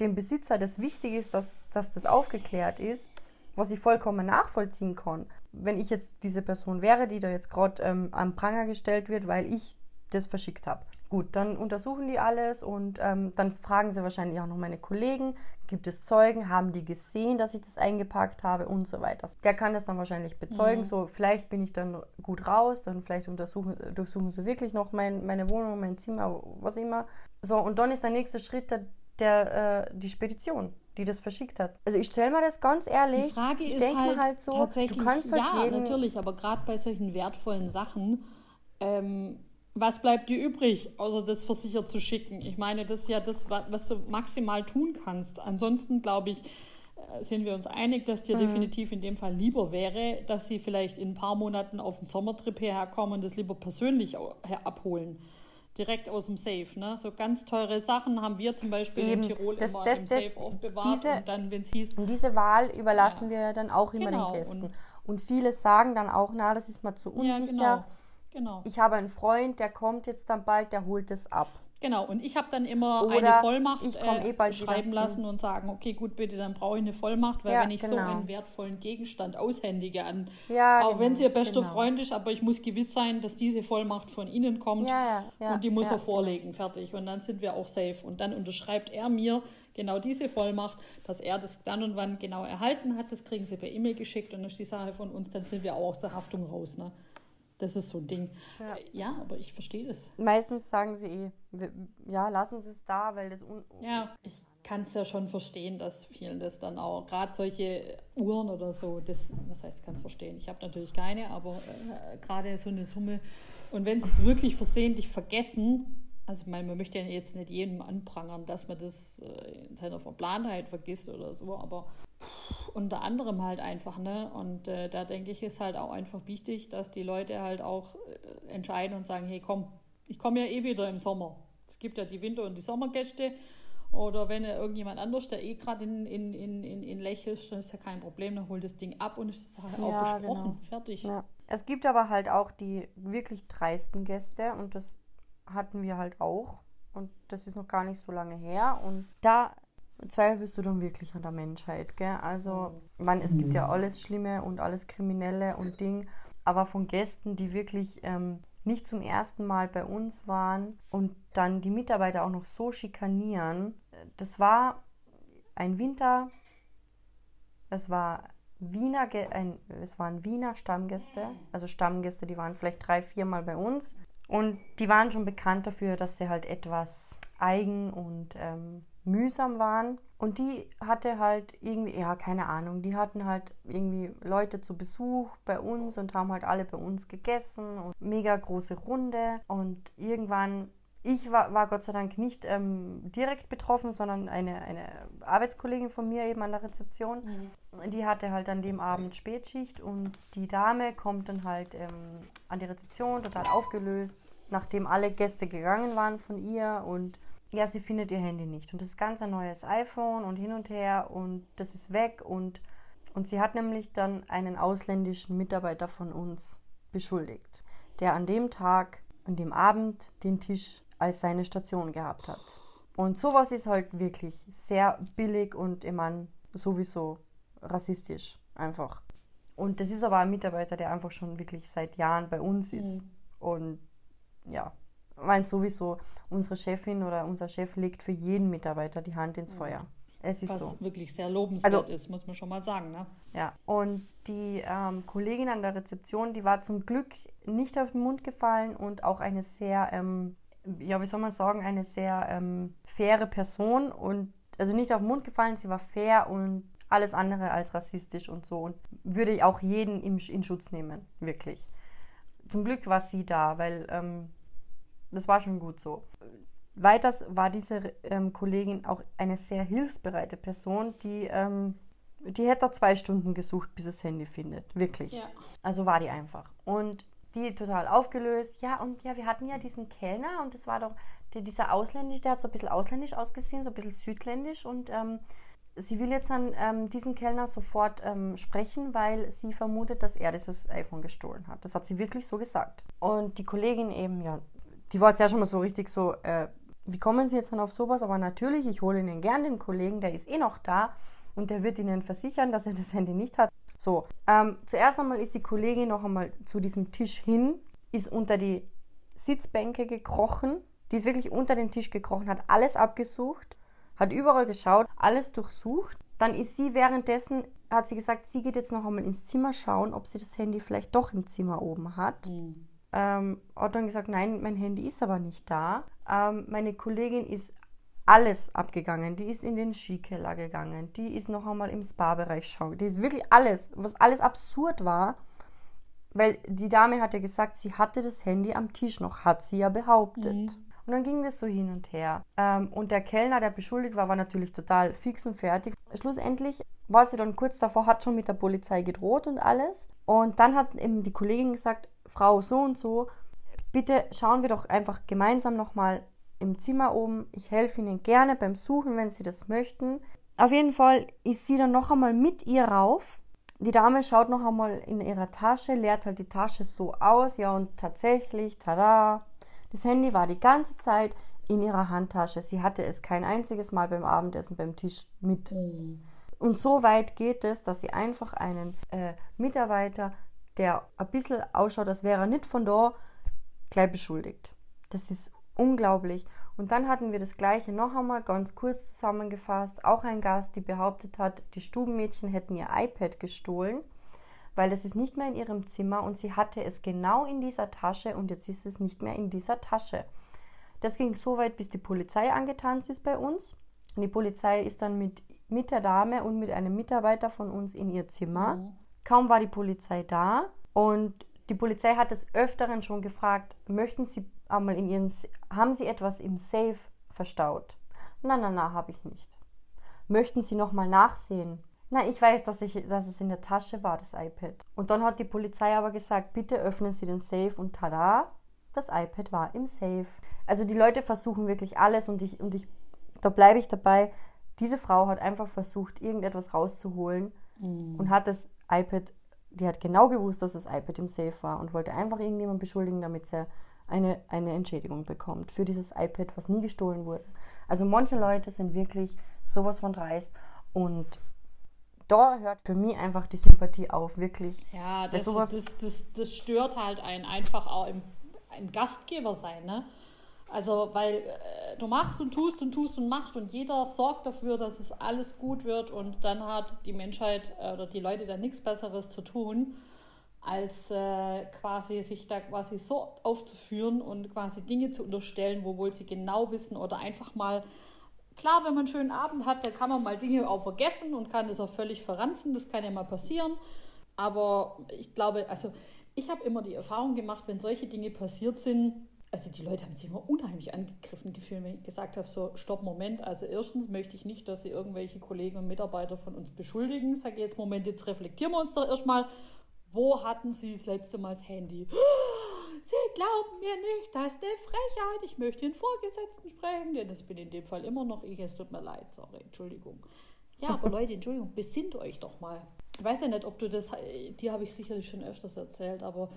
dem Besitzer das wichtig ist, dass, dass das aufgeklärt ist, was ich vollkommen nachvollziehen kann. Wenn ich jetzt diese Person wäre, die da jetzt gerade ähm, am Pranger gestellt wird, weil ich das verschickt habe. Gut, dann untersuchen die alles und ähm, dann fragen sie wahrscheinlich auch noch meine Kollegen, gibt es Zeugen, haben die gesehen, dass ich das eingepackt habe und so weiter. Der kann das dann wahrscheinlich bezeugen, so vielleicht bin ich dann gut raus, dann vielleicht untersuchen, durchsuchen sie wirklich noch mein, meine Wohnung, mein Zimmer, was immer. So, und dann ist der nächste Schritt der, der, äh, die Spedition, die das verschickt hat. Also ich stelle mir das ganz ehrlich, die Frage ich ist mir halt, so, tatsächlich, du kannst halt ja, natürlich, aber gerade bei solchen wertvollen Sachen, ähm, was bleibt dir übrig, außer das versichert zu schicken? Ich meine, das ist ja das, wa- was du maximal tun kannst. Ansonsten, glaube ich, äh, sind wir uns einig, dass Mhm. dir definitiv in dem Fall lieber wäre, dass sie vielleicht in ein paar Monaten auf den Sommertrip hierher kommen und das lieber persönlich abholen. Direkt aus dem Safe. Ne? So ganz teure Sachen haben wir zum Beispiel Eben. in Tirol Das- immer das- im Safe aufbewahrt. diese- und dann, wenn es hieß, Und diese Wahl überlassen Ja. wir ja dann auch immer Genau, den Gästen. und- Und, viele sagen dann auch, na, das ist mal zu ja, unsicher. genau. Genau. Ich habe einen Freund, der kommt jetzt dann bald, der holt es ab. Genau, und ich habe dann immer Oder eine Vollmacht äh, eh schreiben lassen und sagen, okay, gut, bitte, dann brauche ich eine Vollmacht, weil Ja, wenn ich so genau. einen wertvollen Gegenstand aushändige an, Ja, auch wenn genau, sie ihr bester genau. Freund ist, aber ich muss gewiss sein, dass diese Vollmacht von ihnen kommt Ja, und die muss er vorlegen, fertig. Und dann sind wir auch safe. Und dann unterschreibt er mir genau diese Vollmacht, dass er das dann und wann genau erhalten hat. Das kriegen sie per E-Mail geschickt und dann ist die Sache von uns, dann sind wir auch aus der Haftung raus. Ne? Das ist so ein Ding. Ja. Äh, ja aber ich verstehe das. Meistens sagen sie eh, ja, lassen sie es da, weil das un Ja, ich kann es ja schon verstehen, dass vielen das dann auch, gerade solche Uhren oder so, das, was heißt, kann es verstehen. Ich habe natürlich keine, aber äh, gerade so eine Summe. Und wenn sie es wirklich versehentlich vergessen, also ich meine, man möchte ja jetzt nicht jedem anprangern, dass man das äh, in seiner Verplantheit vergisst oder so, aber unter anderem halt einfach, ne? Und äh, da denke ich, ist halt auch einfach wichtig, dass die Leute halt auch äh, entscheiden und sagen, hey komm, ich komme ja eh wieder im Sommer. Es gibt ja die Winter- und die Sommergäste. Oder wenn äh, irgendjemand anders, der eh gerade in, in, in, in, in Lech ist, dann ist ja kein Problem, dann holt das Ding ab und ist die Sache auch Ja, besprochen. genau. Fertig. Ja. Es gibt aber halt auch die wirklich dreisten Gäste und das hatten wir halt auch. Und das ist noch gar nicht so lange her. Und da zweifelst du dann wirklich an der Menschheit, gell? Also, man, es gibt ja Mhm. alles Schlimme und alles Kriminelle und Ding, aber von Gästen, die wirklich ähm, nicht zum ersten Mal bei uns waren und dann die Mitarbeiter auch noch so schikanieren, das war ein Winter, es war Wiener, ein, es waren Wiener Stammgäste, also Stammgäste, die waren vielleicht drei, viermal bei uns und die waren schon bekannt dafür, dass sie halt etwas eigen und ähm, mühsam waren. Und die hatte halt irgendwie, ja, keine Ahnung, die hatten halt irgendwie Leute zu Besuch bei uns und haben halt alle bei uns gegessen und mega große Runde. Und irgendwann, ich war, war Gott sei Dank nicht ähm, direkt betroffen, sondern eine, eine Arbeitskollegin von mir eben an der Rezeption. Die hatte halt an dem Abend Spätschicht und die Dame kommt dann halt ähm, an die Rezeption, total aufgelöst, nachdem alle Gäste gegangen waren von ihr und ja, sie findet ihr Handy nicht. Und das ist ganz ein neues iPhone und hin und her und das ist weg und, und sie hat nämlich dann einen ausländischen Mitarbeiter von uns beschuldigt, der an dem Tag, an dem Abend den Tisch als seine Station gehabt hat. Und sowas ist halt wirklich sehr billig und ich meine, sowieso rassistisch einfach. Und das ist aber ein Mitarbeiter, der einfach schon wirklich seit Jahren bei uns ist. Und ja, meine sowieso, unsere Chefin oder unser Chef legt für jeden Mitarbeiter die Hand ins Feuer. Es ist Was so. wirklich sehr lobenswert Also- ist, muss man schon mal sagen. Ne? Ja, und die ähm, Kollegin an der Rezeption, die war zum Glück nicht auf den Mund gefallen und auch eine sehr, ähm, ja, wie soll man sagen, eine sehr ähm, faire Person und also nicht auf den Mund gefallen, sie war fair und alles andere als rassistisch und so und würde ich auch jeden im, in Schutz nehmen, wirklich. Zum Glück war sie da, weil ähm, das war schon gut so. Weiters war diese ähm, Kollegin auch eine sehr hilfsbereite Person, die, ähm, die hätte zwei Stunden gesucht, bis das Handy findet. Wirklich. Also war die einfach. Und die total aufgelöst. Ja, und ja, wir hatten ja diesen Kellner und das war doch der, dieser ausländisch, der hat so ein bisschen ausländisch ausgesehen, so ein bisschen südländisch und ähm, sie will jetzt an ähm, diesen Kellner sofort ähm, sprechen, weil sie vermutet, dass er dieses iPhone gestohlen hat. Das hat sie wirklich so gesagt. Und die Kollegin eben, ja, die war jetzt ja schon mal so richtig so, äh, wie kommen Sie jetzt dann auf sowas? Aber natürlich, ich hole Ihnen gern den Kollegen, der ist eh noch da und der wird Ihnen versichern, dass er das Handy nicht hat. So, ähm, zuerst einmal ist die Kollegin noch einmal zu diesem Tisch hin, ist unter die Sitzbänke gekrochen, die ist wirklich unter den Tisch gekrochen, hat alles abgesucht, hat überall geschaut, alles durchsucht. Dann ist sie währenddessen, hat sie gesagt, sie geht jetzt noch einmal ins Zimmer schauen, ob sie das Handy vielleicht doch im Zimmer oben hat. Ähm, hat dann gesagt, nein, mein Handy ist aber nicht da. Ähm, meine Kollegin ist alles abgegangen. Die ist in den Skikeller gegangen. Die ist noch einmal im Spa-Bereich schauen. Die ist wirklich alles, was alles absurd war. Weil die Dame hat ja gesagt, sie hatte das Handy am Tisch noch, hat sie ja behauptet. Und dann ging das so hin und her. Ähm, und der Kellner, der beschuldigt war, war natürlich total fix und fertig. Schlussendlich war sie dann kurz davor, hat schon mit der Polizei gedroht und alles. Und dann hat eben die Kollegin gesagt, Frau so und so, bitte schauen wir doch einfach gemeinsam nochmal im Zimmer oben. Ich helfe Ihnen gerne beim Suchen, wenn Sie das möchten. Auf jeden Fall ist sie dann noch einmal mit ihr rauf. Die Dame schaut noch einmal in ihrer Tasche, leert halt die Tasche so aus. Ja, und tatsächlich, tada, das Handy war die ganze Zeit in ihrer Handtasche. Sie hatte es kein einziges Mal beim Abendessen beim Tisch mit. Und so weit geht es, dass sie einfach einen äh, Mitarbeiter, der ein bisschen ausschaut, als wäre er nicht von da, gleich beschuldigt. Das ist unglaublich. Und dann hatten wir das gleiche noch einmal ganz kurz zusammengefasst. Auch ein Gast, die behauptet hat, die Stubenmädchen hätten ihr iPad gestohlen, weil das ist nicht mehr in ihrem Zimmer und sie hatte es genau in dieser Tasche und jetzt ist es nicht mehr in dieser Tasche. Das ging so weit, bis die Polizei angetanzt ist bei uns. Und die Polizei ist dann mit, mit der Dame und mit einem Mitarbeiter von uns in ihr Zimmer. Kaum war die Polizei da und die Polizei hat des Öfteren schon gefragt, möchten Sie einmal in Ihren, haben Sie etwas im Safe verstaut? Nein, nein, nein, habe ich nicht. Möchten Sie nochmal nachsehen? Nein, ich weiß, dass, ich, dass es in der Tasche war, das iPad. Und dann hat die Polizei aber gesagt, bitte öffnen Sie den Safe und tada, das iPad war im Safe. Also die Leute versuchen wirklich alles und ich, und ich da bleibe ich dabei. Diese Frau hat einfach versucht, irgendetwas rauszuholen und hat das iPad, die hat genau gewusst, dass das iPad im Safe war und wollte einfach irgendjemanden beschuldigen, damit sie eine, eine Entschädigung bekommt für dieses iPad, was nie gestohlen wurde. Also manche Leute sind wirklich sowas von dreist. Und da hört für mich einfach die Sympathie auf, wirklich. Ja, das, das, das, das, stört halt einen einfach auch im, im Gastgeber sein, ne? Also, weil äh, du machst und tust und tust und machst und jeder sorgt dafür, dass es alles gut wird und dann hat die Menschheit äh, oder die Leute dann nichts Besseres zu tun, als äh, quasi sich da quasi so aufzuführen und quasi Dinge zu unterstellen, wo wohl sie genau wissen oder einfach mal, klar, wenn man einen schönen Abend hat, da kann man mal Dinge auch vergessen und kann das auch völlig verranzen, das kann ja mal passieren. Aber ich glaube, also ich habe immer die Erfahrung gemacht, wenn solche Dinge passiert sind, also die Leute haben sich immer unheimlich angegriffen gefühlt, wenn ich gesagt habe, so, stopp, Moment. Also erstens möchte ich nicht, dass sie irgendwelche Kollegen und Mitarbeiter von uns beschuldigen. Sage jetzt, Moment, jetzt reflektieren wir uns doch erstmal. Wo hatten Sie das letzte Mal das Handy? Sie glauben mir nicht, das ist eine Frechheit. Ich möchte den Vorgesetzten sprechen. Ja, das bin in dem Fall immer noch ich. Es tut mir leid, sorry, Entschuldigung. Ja, aber Leute, Entschuldigung, besinnt euch doch mal. Ich weiß ja nicht, ob du das, dir habe ich sicherlich schon öfters erzählt, aber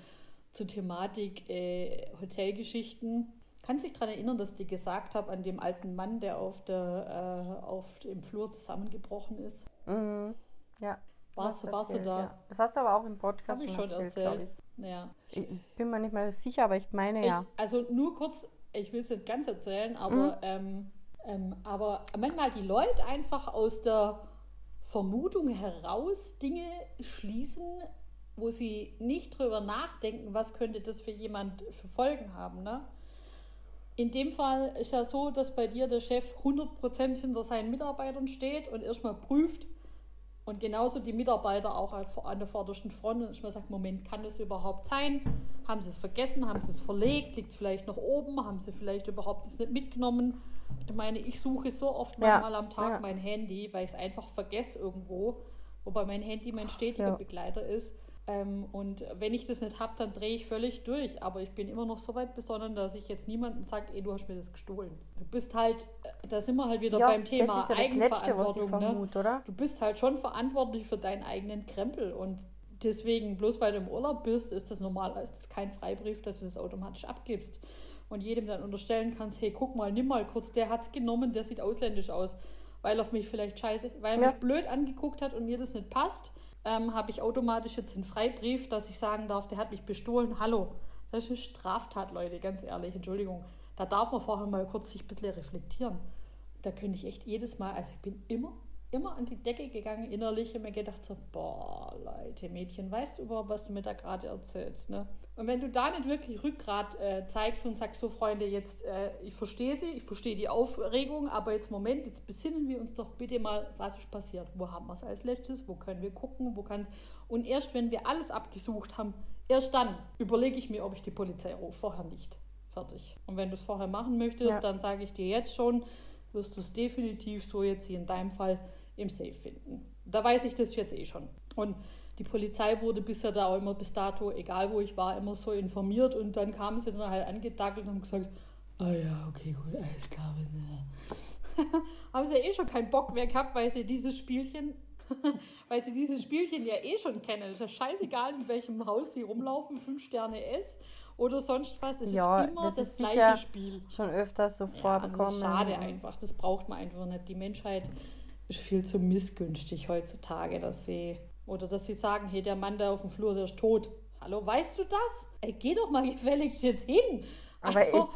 zur Thematik äh, Hotelgeschichten. Kannst du dich daran erinnern, dass ich dir gesagt habe, an dem alten Mann, der auf, der, äh, auf dem Flur zusammengebrochen ist? Mhm. Ja. Warst, warst du da? Ja. Das hast du aber auch im Podcast Hab ich schon erzählt. erzählt. Ich. Ja. ich bin mir nicht mehr sicher, aber ich meine ich, ja. Also nur kurz, ich will es nicht ganz erzählen, aber, mhm. ähm, ähm, aber manchmal die Leute einfach aus der Vermutung heraus Dinge schließen, wo sie nicht drüber nachdenken, was könnte das für jemand für Folgen haben. Ne? In dem Fall ist ja so, dass bei dir der Chef 100% hinter seinen Mitarbeitern steht und erstmal prüft und genauso die Mitarbeiter auch an der vordersten Front und erstmal sagt, Moment, kann das überhaupt sein? Haben sie es vergessen? Haben sie es verlegt? Liegt es vielleicht noch oben? Haben sie vielleicht überhaupt das nicht mitgenommen? Ich meine, ich suche so oft ja. manchmal am Tag ja. mein Handy, weil ich es einfach vergesse irgendwo, wobei mein Handy mein stetiger ja. Begleiter ist. Ähm, und wenn ich das nicht habe, dann drehe ich völlig durch. Aber ich bin immer noch so weit besonnen, dass ich jetzt niemandem sage, ey, du hast mir das gestohlen. Du bist halt, äh, da sind wir halt wieder ja, beim Thema das ist ja Eigenverantwortung. Das Letzte, vermute, ne? oder? Du bist halt schon verantwortlich für deinen eigenen Krempel. Und deswegen, bloß weil du im Urlaub bist, ist das normal, ist das kein Freibrief, dass du das automatisch abgibst. Und jedem dann unterstellen kannst, hey, guck mal, nimm mal kurz, der hat es genommen, der sieht ausländisch aus. Weil er mich vielleicht scheiße, weil er ja. mich blöd angeguckt hat und mir das nicht passt ähm, habe ich automatisch jetzt einen Freibrief, dass ich sagen darf, der hat mich bestohlen. Hallo, das ist eine Straftat, Leute, ganz ehrlich, Entschuldigung. Da darf man vorher mal kurz sich ein bisschen reflektieren. Da könnte ich echt jedes Mal, also ich bin immer, immer an die Decke gegangen innerlich und mir gedacht so, boah, Leute, Mädchen, weißt du überhaupt, was du mir da gerade erzählst, ne? Und wenn du da nicht wirklich Rückgrat äh, zeigst und sagst, so Freunde, jetzt, äh, ich verstehe sie, ich verstehe die Aufregung, aber jetzt Moment, jetzt besinnen wir uns doch bitte mal, was ist passiert. Wo haben wir es als letztes? Wo können wir gucken? Wo kann Und erst wenn wir alles abgesucht haben, erst dann überlege ich mir, ob ich die Polizei rufe. Vorher nicht. Fertig. Und wenn du es vorher machen möchtest, ja. dann sage ich dir jetzt schon, wirst du es definitiv so jetzt hier in deinem Fall im Safe finden. Da weiß ich das jetzt eh schon. Und die Polizei wurde bisher da auch immer bis dato, egal wo ich war, immer so informiert und dann kamen sie dann halt angedackelt und haben gesagt, ah oh ja, okay, gut, alles klar. Ja. haben sie ja eh schon keinen Bock mehr gehabt, weil sie dieses Spielchen, weil sie dieses Spielchen ja eh schon kennen. Es ist ja scheißegal, in welchem Haus sie rumlaufen, fünf Sterne S oder sonst was. Es ja, ist immer das, das gleiche Spiel. Schon öfters so ja, vorgekommen. Das ist schade einfach, das braucht man einfach nicht. Die Menschheit ist viel zu missgünstig heutzutage, dass sie oder dass sie sagen, hey, der Mann da auf dem Flur, der ist tot. Hallo, weißt du das? Ey, geh doch mal gefälligst jetzt hin. Also, Aber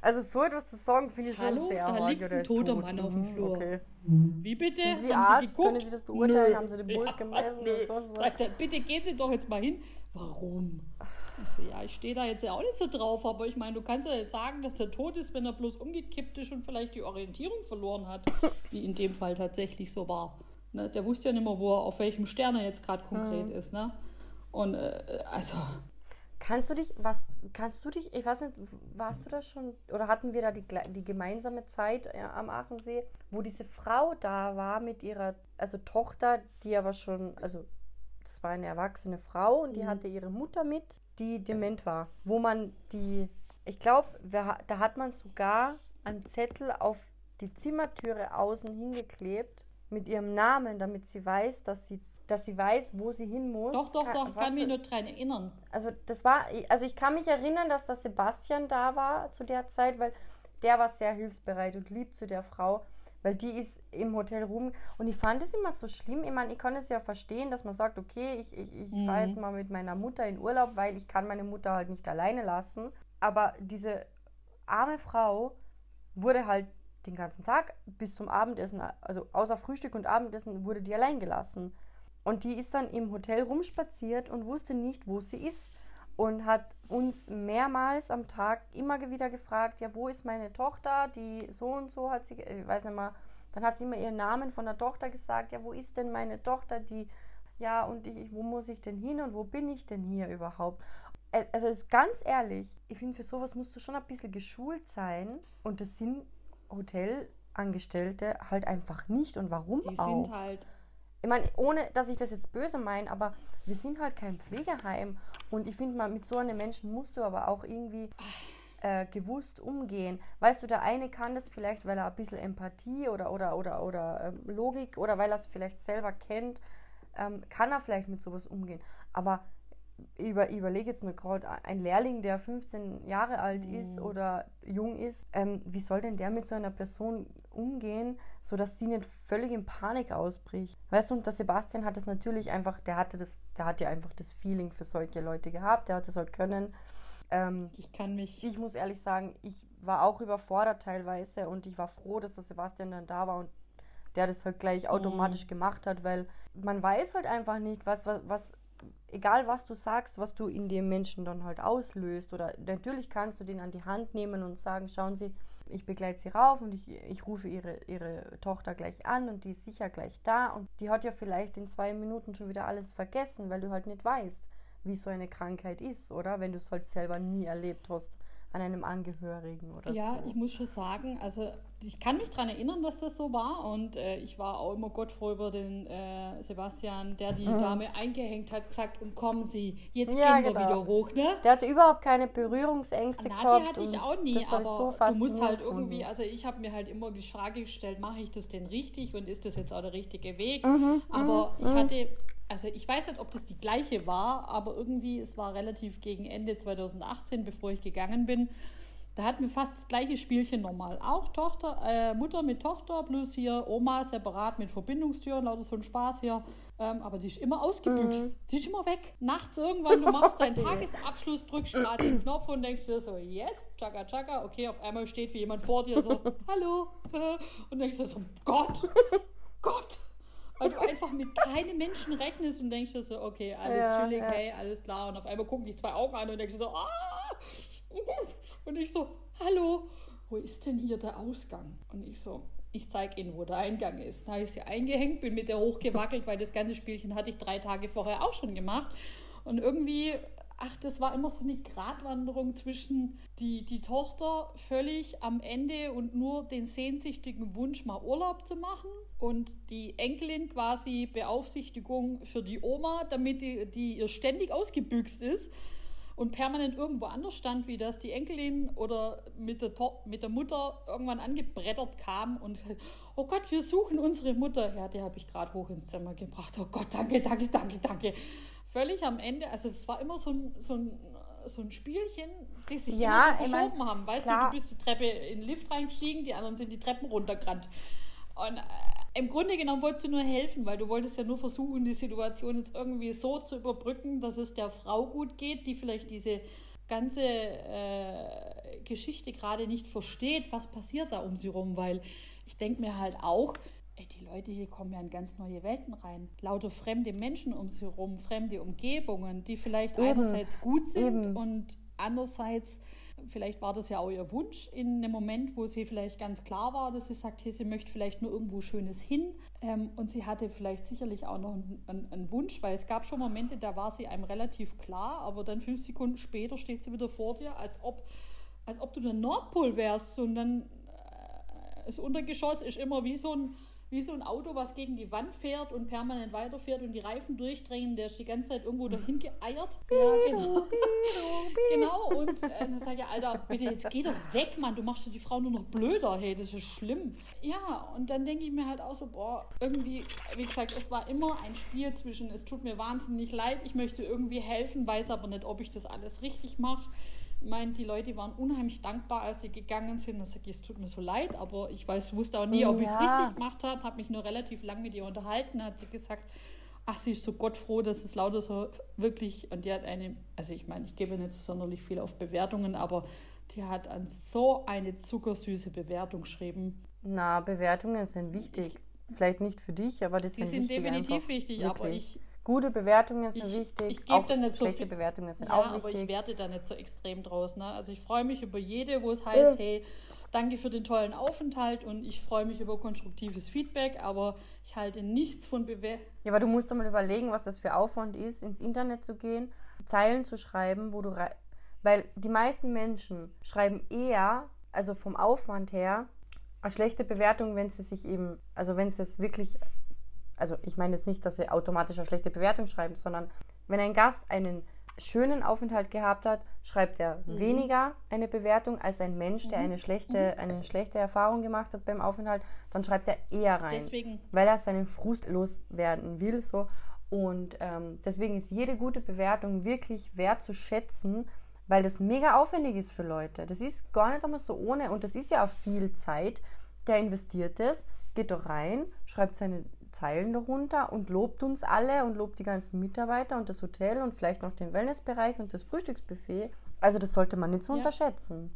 also so etwas zu sagen, finde ich Hallo, schon sehr da liegt ein toter tot. Mann auf dem mhm, Flur. Okay. Wie bitte? Sind Sie Haben Arzt? Sie Können Sie das beurteilen? Nö. Haben Sie den Puls gemessen? Nö. Und sonst was? Sagt bitte gehen Sie doch jetzt mal hin. Warum? Also, ja, ich stehe da jetzt ja auch nicht so drauf, aber ich meine, du kannst ja jetzt sagen, dass er tot ist, wenn er bloß umgekippt ist und vielleicht die Orientierung verloren hat, wie in dem Fall tatsächlich so war. Ne? Der wusste ja nicht mehr, wo er, auf welchem Stern er jetzt gerade konkret mhm. ist. Ne? Und äh, also. Kannst du dich, was, kannst du dich, ich weiß nicht, warst du da schon, oder hatten wir da die, die gemeinsame Zeit am Aachensee, wo diese Frau da war mit ihrer, also Tochter, die aber schon, also das war eine erwachsene Frau und die mhm. hatte ihre Mutter mit, die dement war. Wo man die, ich glaube, da hat man sogar einen Zettel auf die Zimmertüre außen hingeklebt mit ihrem Namen, damit sie weiß, dass sie dass sie weiß, wo sie hin muss. Doch, doch, doch, kann mich nur daran erinnern. Also das war, also ich kann mich erinnern, dass das Sebastian da war zu der Zeit, weil der war sehr hilfsbereit und lieb zu der Frau. Weil die ist im Hotel rum und ich fand es immer so schlimm. Ich meine, ich kann es ja verstehen, dass man sagt, okay, ich, ich, ich mhm. fahre jetzt mal mit meiner Mutter in Urlaub, weil ich kann meine Mutter halt nicht alleine lassen. Aber diese arme Frau wurde halt den ganzen Tag bis zum Abendessen, also außer Frühstück und Abendessen, wurde die allein gelassen. Und die ist dann im Hotel rumspaziert und wusste nicht, wo sie ist. Und hat uns mehrmals am Tag immer wieder gefragt, ja, wo ist meine Tochter? Die so und so hat sie, ich weiß nicht mal, dann hat sie immer ihren Namen von der Tochter gesagt, ja, wo ist denn meine Tochter? Die, ja, und ich, wo muss ich denn hin und wo bin ich denn hier überhaupt? Also ist ganz ehrlich, ich finde, für sowas musst du schon ein bisschen geschult sein. Und das sind Hotelangestellte halt einfach nicht. Und warum Die auch? Die sind halt ich meine, ohne dass ich das jetzt böse meine, aber wir sind halt kein Pflegeheim. Und ich finde mit so einem Menschen musst du aber auch irgendwie äh, gewusst umgehen. Weißt du, der eine kann das vielleicht, weil er ein bisschen Empathie oder, oder, oder, oder ähm, Logik oder weil er es vielleicht selber kennt, ähm, kann er vielleicht mit sowas umgehen. Aber über, überlege jetzt nur gerade, ein Lehrling, der 15 Jahre alt mhm. ist oder jung ist, ähm, wie soll denn der mit so einer Person umgehen, sodass die nicht völlig in Panik ausbricht? Weißt du, und der Sebastian hat das natürlich einfach, der hatte das, der hat ja einfach das Feeling für solche Leute gehabt, der hat das halt können. Ähm, ich kann mich. Ich muss ehrlich sagen, ich war auch überfordert teilweise und ich war froh, dass der Sebastian dann da war und der das halt gleich automatisch mhm. gemacht hat, weil man weiß halt einfach nicht, was, was, was egal was du sagst, was du in dem Menschen dann halt auslöst. Oder natürlich kannst du den an die Hand nehmen und sagen, schauen Sie, ich begleite sie rauf und ich, ich rufe ihre, ihre Tochter gleich an und die ist sicher gleich da. Und die hat ja vielleicht in zwei Minuten schon wieder alles vergessen, weil du halt nicht weißt, wie so eine Krankheit ist, oder? Wenn du es halt selber nie erlebt hast an einem Angehörigen oder ja, so. Ja, ich muss schon sagen, also ich kann mich daran erinnern, dass das so war und äh, ich war auch immer Gott froh über den äh, Sebastian, der die mhm. Dame eingehängt hat, gesagt, und kommen Sie, jetzt ja, gehen genau. wir wieder hoch, ne? Der hatte überhaupt keine Berührungsängste Na, gehabt. Die hatte ich auch nie, aber so du musst halt irgendwie, also ich habe mir halt immer die Frage gestellt, mache ich das denn richtig und ist das jetzt auch der richtige Weg? Mhm, aber mhm, ich hatte mhm also ich weiß nicht, ob das die gleiche war, aber irgendwie, es war relativ gegen Ende 2018, bevor ich gegangen bin. Da hatten wir fast das gleiche Spielchen nochmal. Auch Tochter, äh, Mutter mit Tochter, plus hier Oma separat mit Verbindungstüren, lauter so ein Spaß hier. Ähm, aber die ist immer ausgebüxt. Mhm. Die ist immer weg. Nachts irgendwann, du machst deinen Tagesabschluss, drückst gerade den Knopf und denkst dir so, yes, tschakka, tschakka. Okay, auf einmal steht wie jemand vor dir so, hallo. Und denkst dir so, Gott, Gott weil du einfach mit keinem Menschen rechnest und denkst dir so, okay, alles ja, chillig, ja. hey, alles klar. Und auf einmal gucken die zwei Augen an und denkst so, ah! Und ich so, hallo, wo ist denn hier der Ausgang? Und ich so, ich zeige Ihnen, wo der Eingang ist. Da habe ich sie eingehängt, bin mit der hochgewackelt, weil das ganze Spielchen hatte ich drei Tage vorher auch schon gemacht. Und irgendwie ach, das war immer so eine Gratwanderung zwischen die, die Tochter völlig am Ende und nur den sehnsüchtigen Wunsch, mal Urlaub zu machen und die Enkelin quasi Beaufsichtigung für die Oma, damit die, die ihr ständig ausgebüxt ist und permanent irgendwo anders stand, wie das die Enkelin oder mit der, mit der Mutter irgendwann angebrettert kam und oh Gott, wir suchen unsere Mutter. Ja, die habe ich gerade hoch ins Zimmer gebracht. Oh Gott, danke, danke, danke, danke völlig am Ende, also es war immer so ein, so ein, so ein Spielchen, die sich ja, immer so verschoben ich mein, haben. Weißt klar. du, du bist die Treppe in den Lift reingestiegen, die anderen sind die Treppen runtergerannt. Und äh, im Grunde genommen wolltest du nur helfen, weil du wolltest ja nur versuchen, die Situation jetzt irgendwie so zu überbrücken, dass es der Frau gut geht, die vielleicht diese ganze äh, Geschichte gerade nicht versteht, was passiert da um sie rum, weil ich denke mir halt auch, ey, die Leute hier kommen ja in ganz neue Welten rein. Lauter fremde Menschen um sie herum, fremde Umgebungen, die vielleicht Eben. einerseits gut sind Eben. und andererseits, vielleicht war das ja auch ihr Wunsch in einem Moment, wo sie vielleicht ganz klar war, dass sie sagt, hey, sie möchte vielleicht nur irgendwo Schönes hin. Ähm, und sie hatte vielleicht sicherlich auch noch einen, einen, einen, Wunsch, weil es gab schon Momente, da war sie einem relativ klar, aber dann fünf Sekunden später steht sie wieder vor dir, als ob, als ob du der Nordpol wärst und dann äh, das Untergeschoss ist immer wie so ein wie so ein Auto, was gegen die Wand fährt und permanent weiterfährt und die Reifen durchdrehen, der ist die ganze Zeit irgendwo dahin geeiert. Ja, genau. genau, und äh, dann sage ich, Alter, bitte, jetzt geh doch weg, Mann, du machst die Frau nur noch blöder, hey, das ist schlimm. Ja, und dann denke ich mir halt auch so, boah, irgendwie, wie gesagt, es war immer ein Spiel zwischen, es tut mir wahnsinnig leid, ich möchte irgendwie helfen, weiß aber nicht, ob ich das alles richtig mache Ich meine, die Leute waren unheimlich dankbar, als sie gegangen sind. Da sag ich, es tut mir so leid, aber ich weiß, wusste auch nie, ob ich es Ja. richtig gemacht habe. Habe mich nur relativ lang mit ihr unterhalten. Hat sie gesagt, ach, sie ist so gottfroh, dass es lauter so wirklich, und die hat eine, also ich meine, ich gebe nicht so sonderlich viel auf Bewertungen, aber die hat an so eine zuckersüße Bewertung geschrieben. Na, Bewertungen sind wichtig. Vielleicht nicht für dich, aber das Die sind, sind wichtig definitiv einfach. wichtig, aber Wirklich. ich, Gute Bewertungen sind Ich- wichtig. ich geb auch da nicht so schlechte viel- Bewertungen sind ja, auch aber ich wichtig. werte da nicht so extrem draus. Ne? Also ich freue mich über jede, wo es heißt, Ja. hey, danke für den tollen Aufenthalt und ich freue mich über konstruktives Feedback, aber ich halte nichts von Bewertungen. Ja, aber du musst doch mal überlegen, was das für Aufwand ist, ins Internet zu gehen, Zeilen zu schreiben, wo du weil die meisten Menschen schreiben eher, also vom Aufwand her, eine schlechte Bewertung, wenn sie sich eben, also wenn sie es wirklich, also ich meine jetzt nicht, dass sie automatisch eine schlechte Bewertung schreiben, sondern wenn ein Gast einen schönen Aufenthalt gehabt hat, schreibt er Mhm. weniger eine Bewertung als ein Mensch, der eine schlechte, Mhm. eine schlechte Erfahrung gemacht hat beim Aufenthalt, dann schreibt er eher rein Deswegen, weil er seinen Frust loswerden will. So. Und ähm, deswegen ist jede gute Bewertung wirklich wert zu schätzen, weil das mega aufwendig ist für Leute. Das ist gar nicht einmal so ohne und das ist ja auch viel Zeit, der investiert ist, geht da rein, schreibt seine Zeilen darunter und lobt uns alle und lobt die ganzen Mitarbeiter und das Hotel und vielleicht noch den Wellnessbereich und das Frühstücksbuffet. Also das sollte man nicht so Ja. unterschätzen.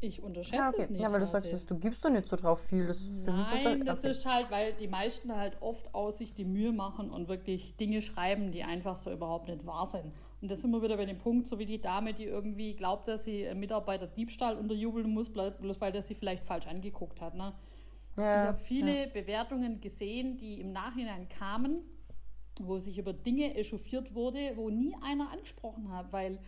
ich unterschätze Ja, okay. es nicht. ja, weil du sagst, du gibst doch nicht so drauf viel. Das Nein, das okay. ist halt, weil die meisten halt oft aus sich die Mühe machen und wirklich Dinge schreiben, die einfach so überhaupt nicht wahr sind. Und das sind wir wieder bei dem Punkt, so wie die Dame, die irgendwie glaubt, dass sie Mitarbeiter Diebstahl unterjubeln muss, blo- bloß weil der sie vielleicht falsch angeguckt hat. Ne? Ja, ich habe viele Bewertungen gesehen, die im Nachhinein kamen, wo sich über Dinge echauffiert wurde, wo nie einer angesprochen hat, weil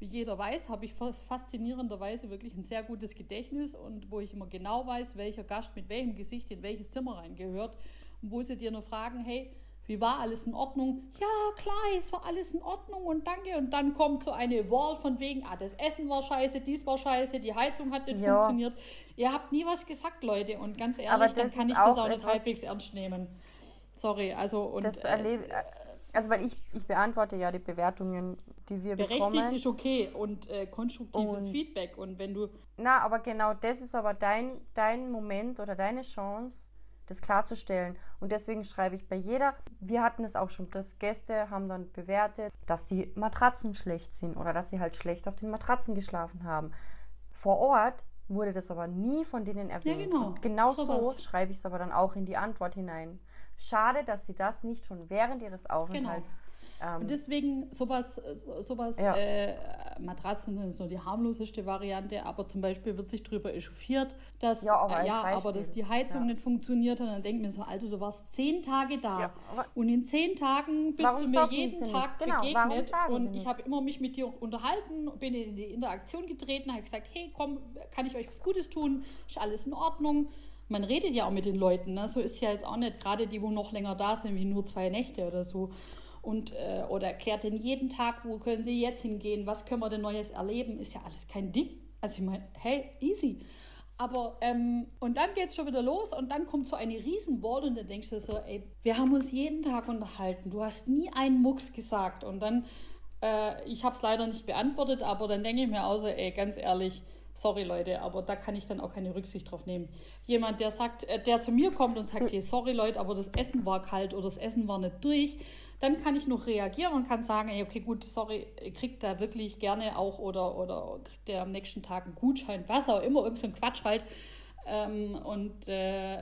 wie jeder weiß, habe ich fas- faszinierenderweise wirklich ein sehr gutes Gedächtnis und wo ich immer genau weiß, welcher Gast mit welchem Gesicht in welches Zimmer reingehört und wo sie dir nur fragen, hey, wie war alles in Ordnung? Ja, klar, es war alles in Ordnung und danke. Und dann kommt so eine Wall von wegen, ah, das Essen war scheiße, dies war scheiße, die Heizung hat nicht Ja. funktioniert. Ihr habt nie was gesagt, Leute. Und ganz ehrlich, dann kann ich das auch auch nicht halbwegs ernst nehmen. Sorry, also und das äh, erlebe also weil ich, ich beantworte ja die Bewertungen, die wir berechtigt bekommen. ist okay und äh, konstruktives Und- Feedback. Und wenn du Na, aber genau das ist aber dein, dein Moment oder deine Chance, das klarzustellen. Und deswegen schreibe ich bei jeder, wir hatten es auch schon, dass Gäste haben dann bewertet, dass die Matratzen schlecht sind oder dass sie halt schlecht auf den Matratzen geschlafen haben. Vor Ort wurde das aber nie von denen erwähnt. genau. Und genau so Sowas. schreibe ich es aber dann auch in die Antwort hinein. Schade, dass sie das nicht schon während ihres Aufenthalts ähm, Und deswegen sowas, so- sowas Ja. äh, Matratzen sind so die harmloseste Variante, aber zum Beispiel wird sich darüber echauffiert, dass, Ja, aber äh, ja, aber dass die Heizung Ja. nicht funktioniert hat. Dann denkt mir so, Alter, du warst zehn Tage da und in zehn Tagen bist Warum du mir jeden Tag? Genau, begegnet und ich habe immer mich mit dir unterhalten, bin in die Interaktion getreten, habe gesagt, hey, komm, kann ich euch was Gutes tun? Ist alles in Ordnung? Man redet ja auch mit den Leuten, ne? so ist ja jetzt auch nicht, gerade die, wo noch länger da sind, wie nur zwei Nächte oder so. Und, äh, oder erklärt denn jeden Tag, wo können sie jetzt hingehen, was können wir denn Neues erleben, ist ja alles kein Ding. Also ich meine, hey, easy. Aber, ähm, und dann geht es schon wieder los und dann kommt so eine Riesenwall und dann denkst du so, ey, wir haben uns jeden Tag unterhalten, du hast nie einen Mucks gesagt. Und dann, äh, ich habe es leider nicht beantwortet, aber dann denke ich mir auch so, ey, ganz ehrlich, sorry Leute, aber da kann ich dann auch keine Rücksicht drauf nehmen. Jemand, der sagt, äh, der zu mir kommt und sagt, hey, sorry Leute, aber das Essen war kalt oder das Essen war nicht durch, dann kann ich noch reagieren und kann sagen, ey, okay, gut, sorry, kriegt da wirklich gerne auch oder, oder kriegt ihr am nächsten Tag einen Gutschein, was auch immer, irgend so Quatsch halt. Ähm, und äh,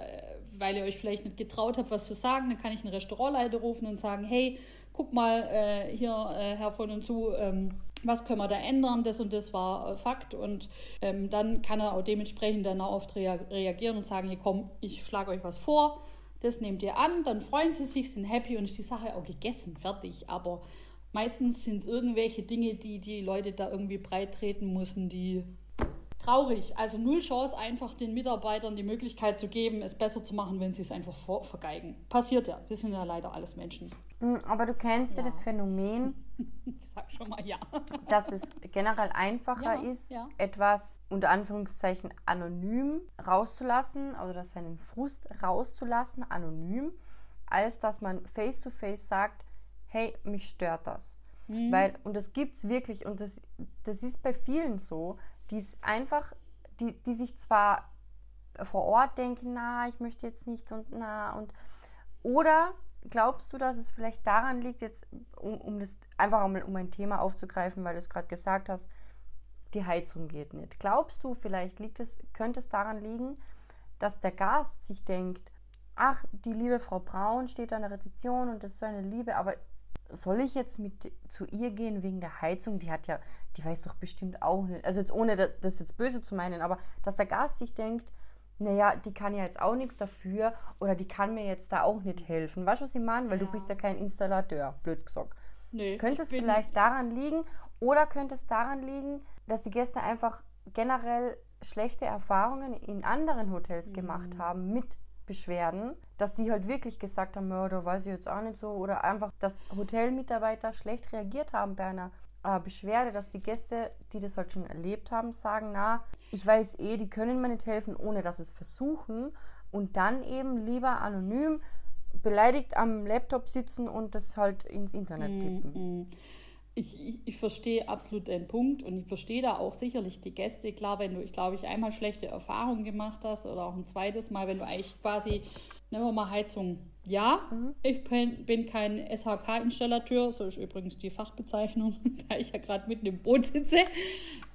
weil ihr euch vielleicht nicht getraut habt, was zu sagen, dann kann ich einen Restaurantleiter rufen und sagen, hey, guck mal, äh, hier, äh, Herr von und zu, ähm, was können wir da ändern, das und das war äh, Fakt. Und ähm, dann kann er auch dementsprechend dann auch oft rea reagieren und sagen, hier komm, ich schlage euch was vor, das nehmt ihr an, dann freuen sie sich, sind happy und ist die Sache auch gegessen, fertig. Aber meistens sind es irgendwelche Dinge, die die Leute da irgendwie breit treten müssen, die traurig. Also null Chance, einfach den Mitarbeitern die Möglichkeit zu geben, es besser zu machen, wenn sie es einfach vergeigen. Passiert ja. Wir sind ja leider alles Menschen. Mm, Aber du kennst ja, Ja. das Phänomen, Ich sag schon mal ja. dass es generell einfacher Ja, ist, ja. etwas unter Anführungszeichen anonym rauszulassen oder seinen Frust rauszulassen, anonym, als dass man face to face sagt, hey, mich stört das. Mhm. Weil, und das gibt es wirklich, und das, das ist bei vielen so, die einfach, die, die sich zwar vor Ort denken, na, ich möchte jetzt nicht und na, und oder glaubst du, dass es vielleicht daran liegt, jetzt, um, um das einfach mal um ein Thema aufzugreifen, weil du es gerade gesagt hast, die Heizung geht nicht. Glaubst du, vielleicht liegt es, könnte es daran liegen, dass der Gast sich denkt, ach, die liebe Frau Braun steht an der Rezeption und das ist so eine Liebe, aber soll ich jetzt mit zu ihr gehen wegen der Heizung? Die hat ja, die weiß doch bestimmt auch nicht. Also jetzt ohne das jetzt böse zu meinen, aber dass der Gast sich denkt, naja, die kann ja jetzt auch nichts dafür oder die kann mir jetzt da auch nicht helfen. Weißt du, was ich meine? Weil ja. du bist ja kein Installateur, blöd gesagt. Nee, könnte es vielleicht daran liegen oder könnte es daran liegen, dass die Gäste einfach generell schlechte Erfahrungen in anderen Hotels mhm. gemacht haben mit Beschwerden, dass die halt wirklich gesagt haben, ja, da weiß ich jetzt auch nicht so, oder einfach, dass Hotelmitarbeiter schlecht reagiert haben bei einer äh, Beschwerde, dass die Gäste, die das halt schon erlebt haben, sagen, na, ich weiß eh, die können mir nicht helfen, ohne dass es versuchen und dann eben lieber anonym beleidigt am Laptop sitzen und das halt ins Internet mhm, tippen. Mm ich, ich, ich, verstehe absolut den Punkt und ich verstehe da auch sicherlich die Gäste. Klar, wenn du, ich glaube, ich einmal schlechte Erfahrungen gemacht hast oder auch ein zweites Mal, wenn du eigentlich quasi, nehmen wir mal Heizung. Ja, mhm. ich bin, bin kein SHK-Installateur, so ist übrigens die Fachbezeichnung, da ich ja gerade mitten im Boot sitze.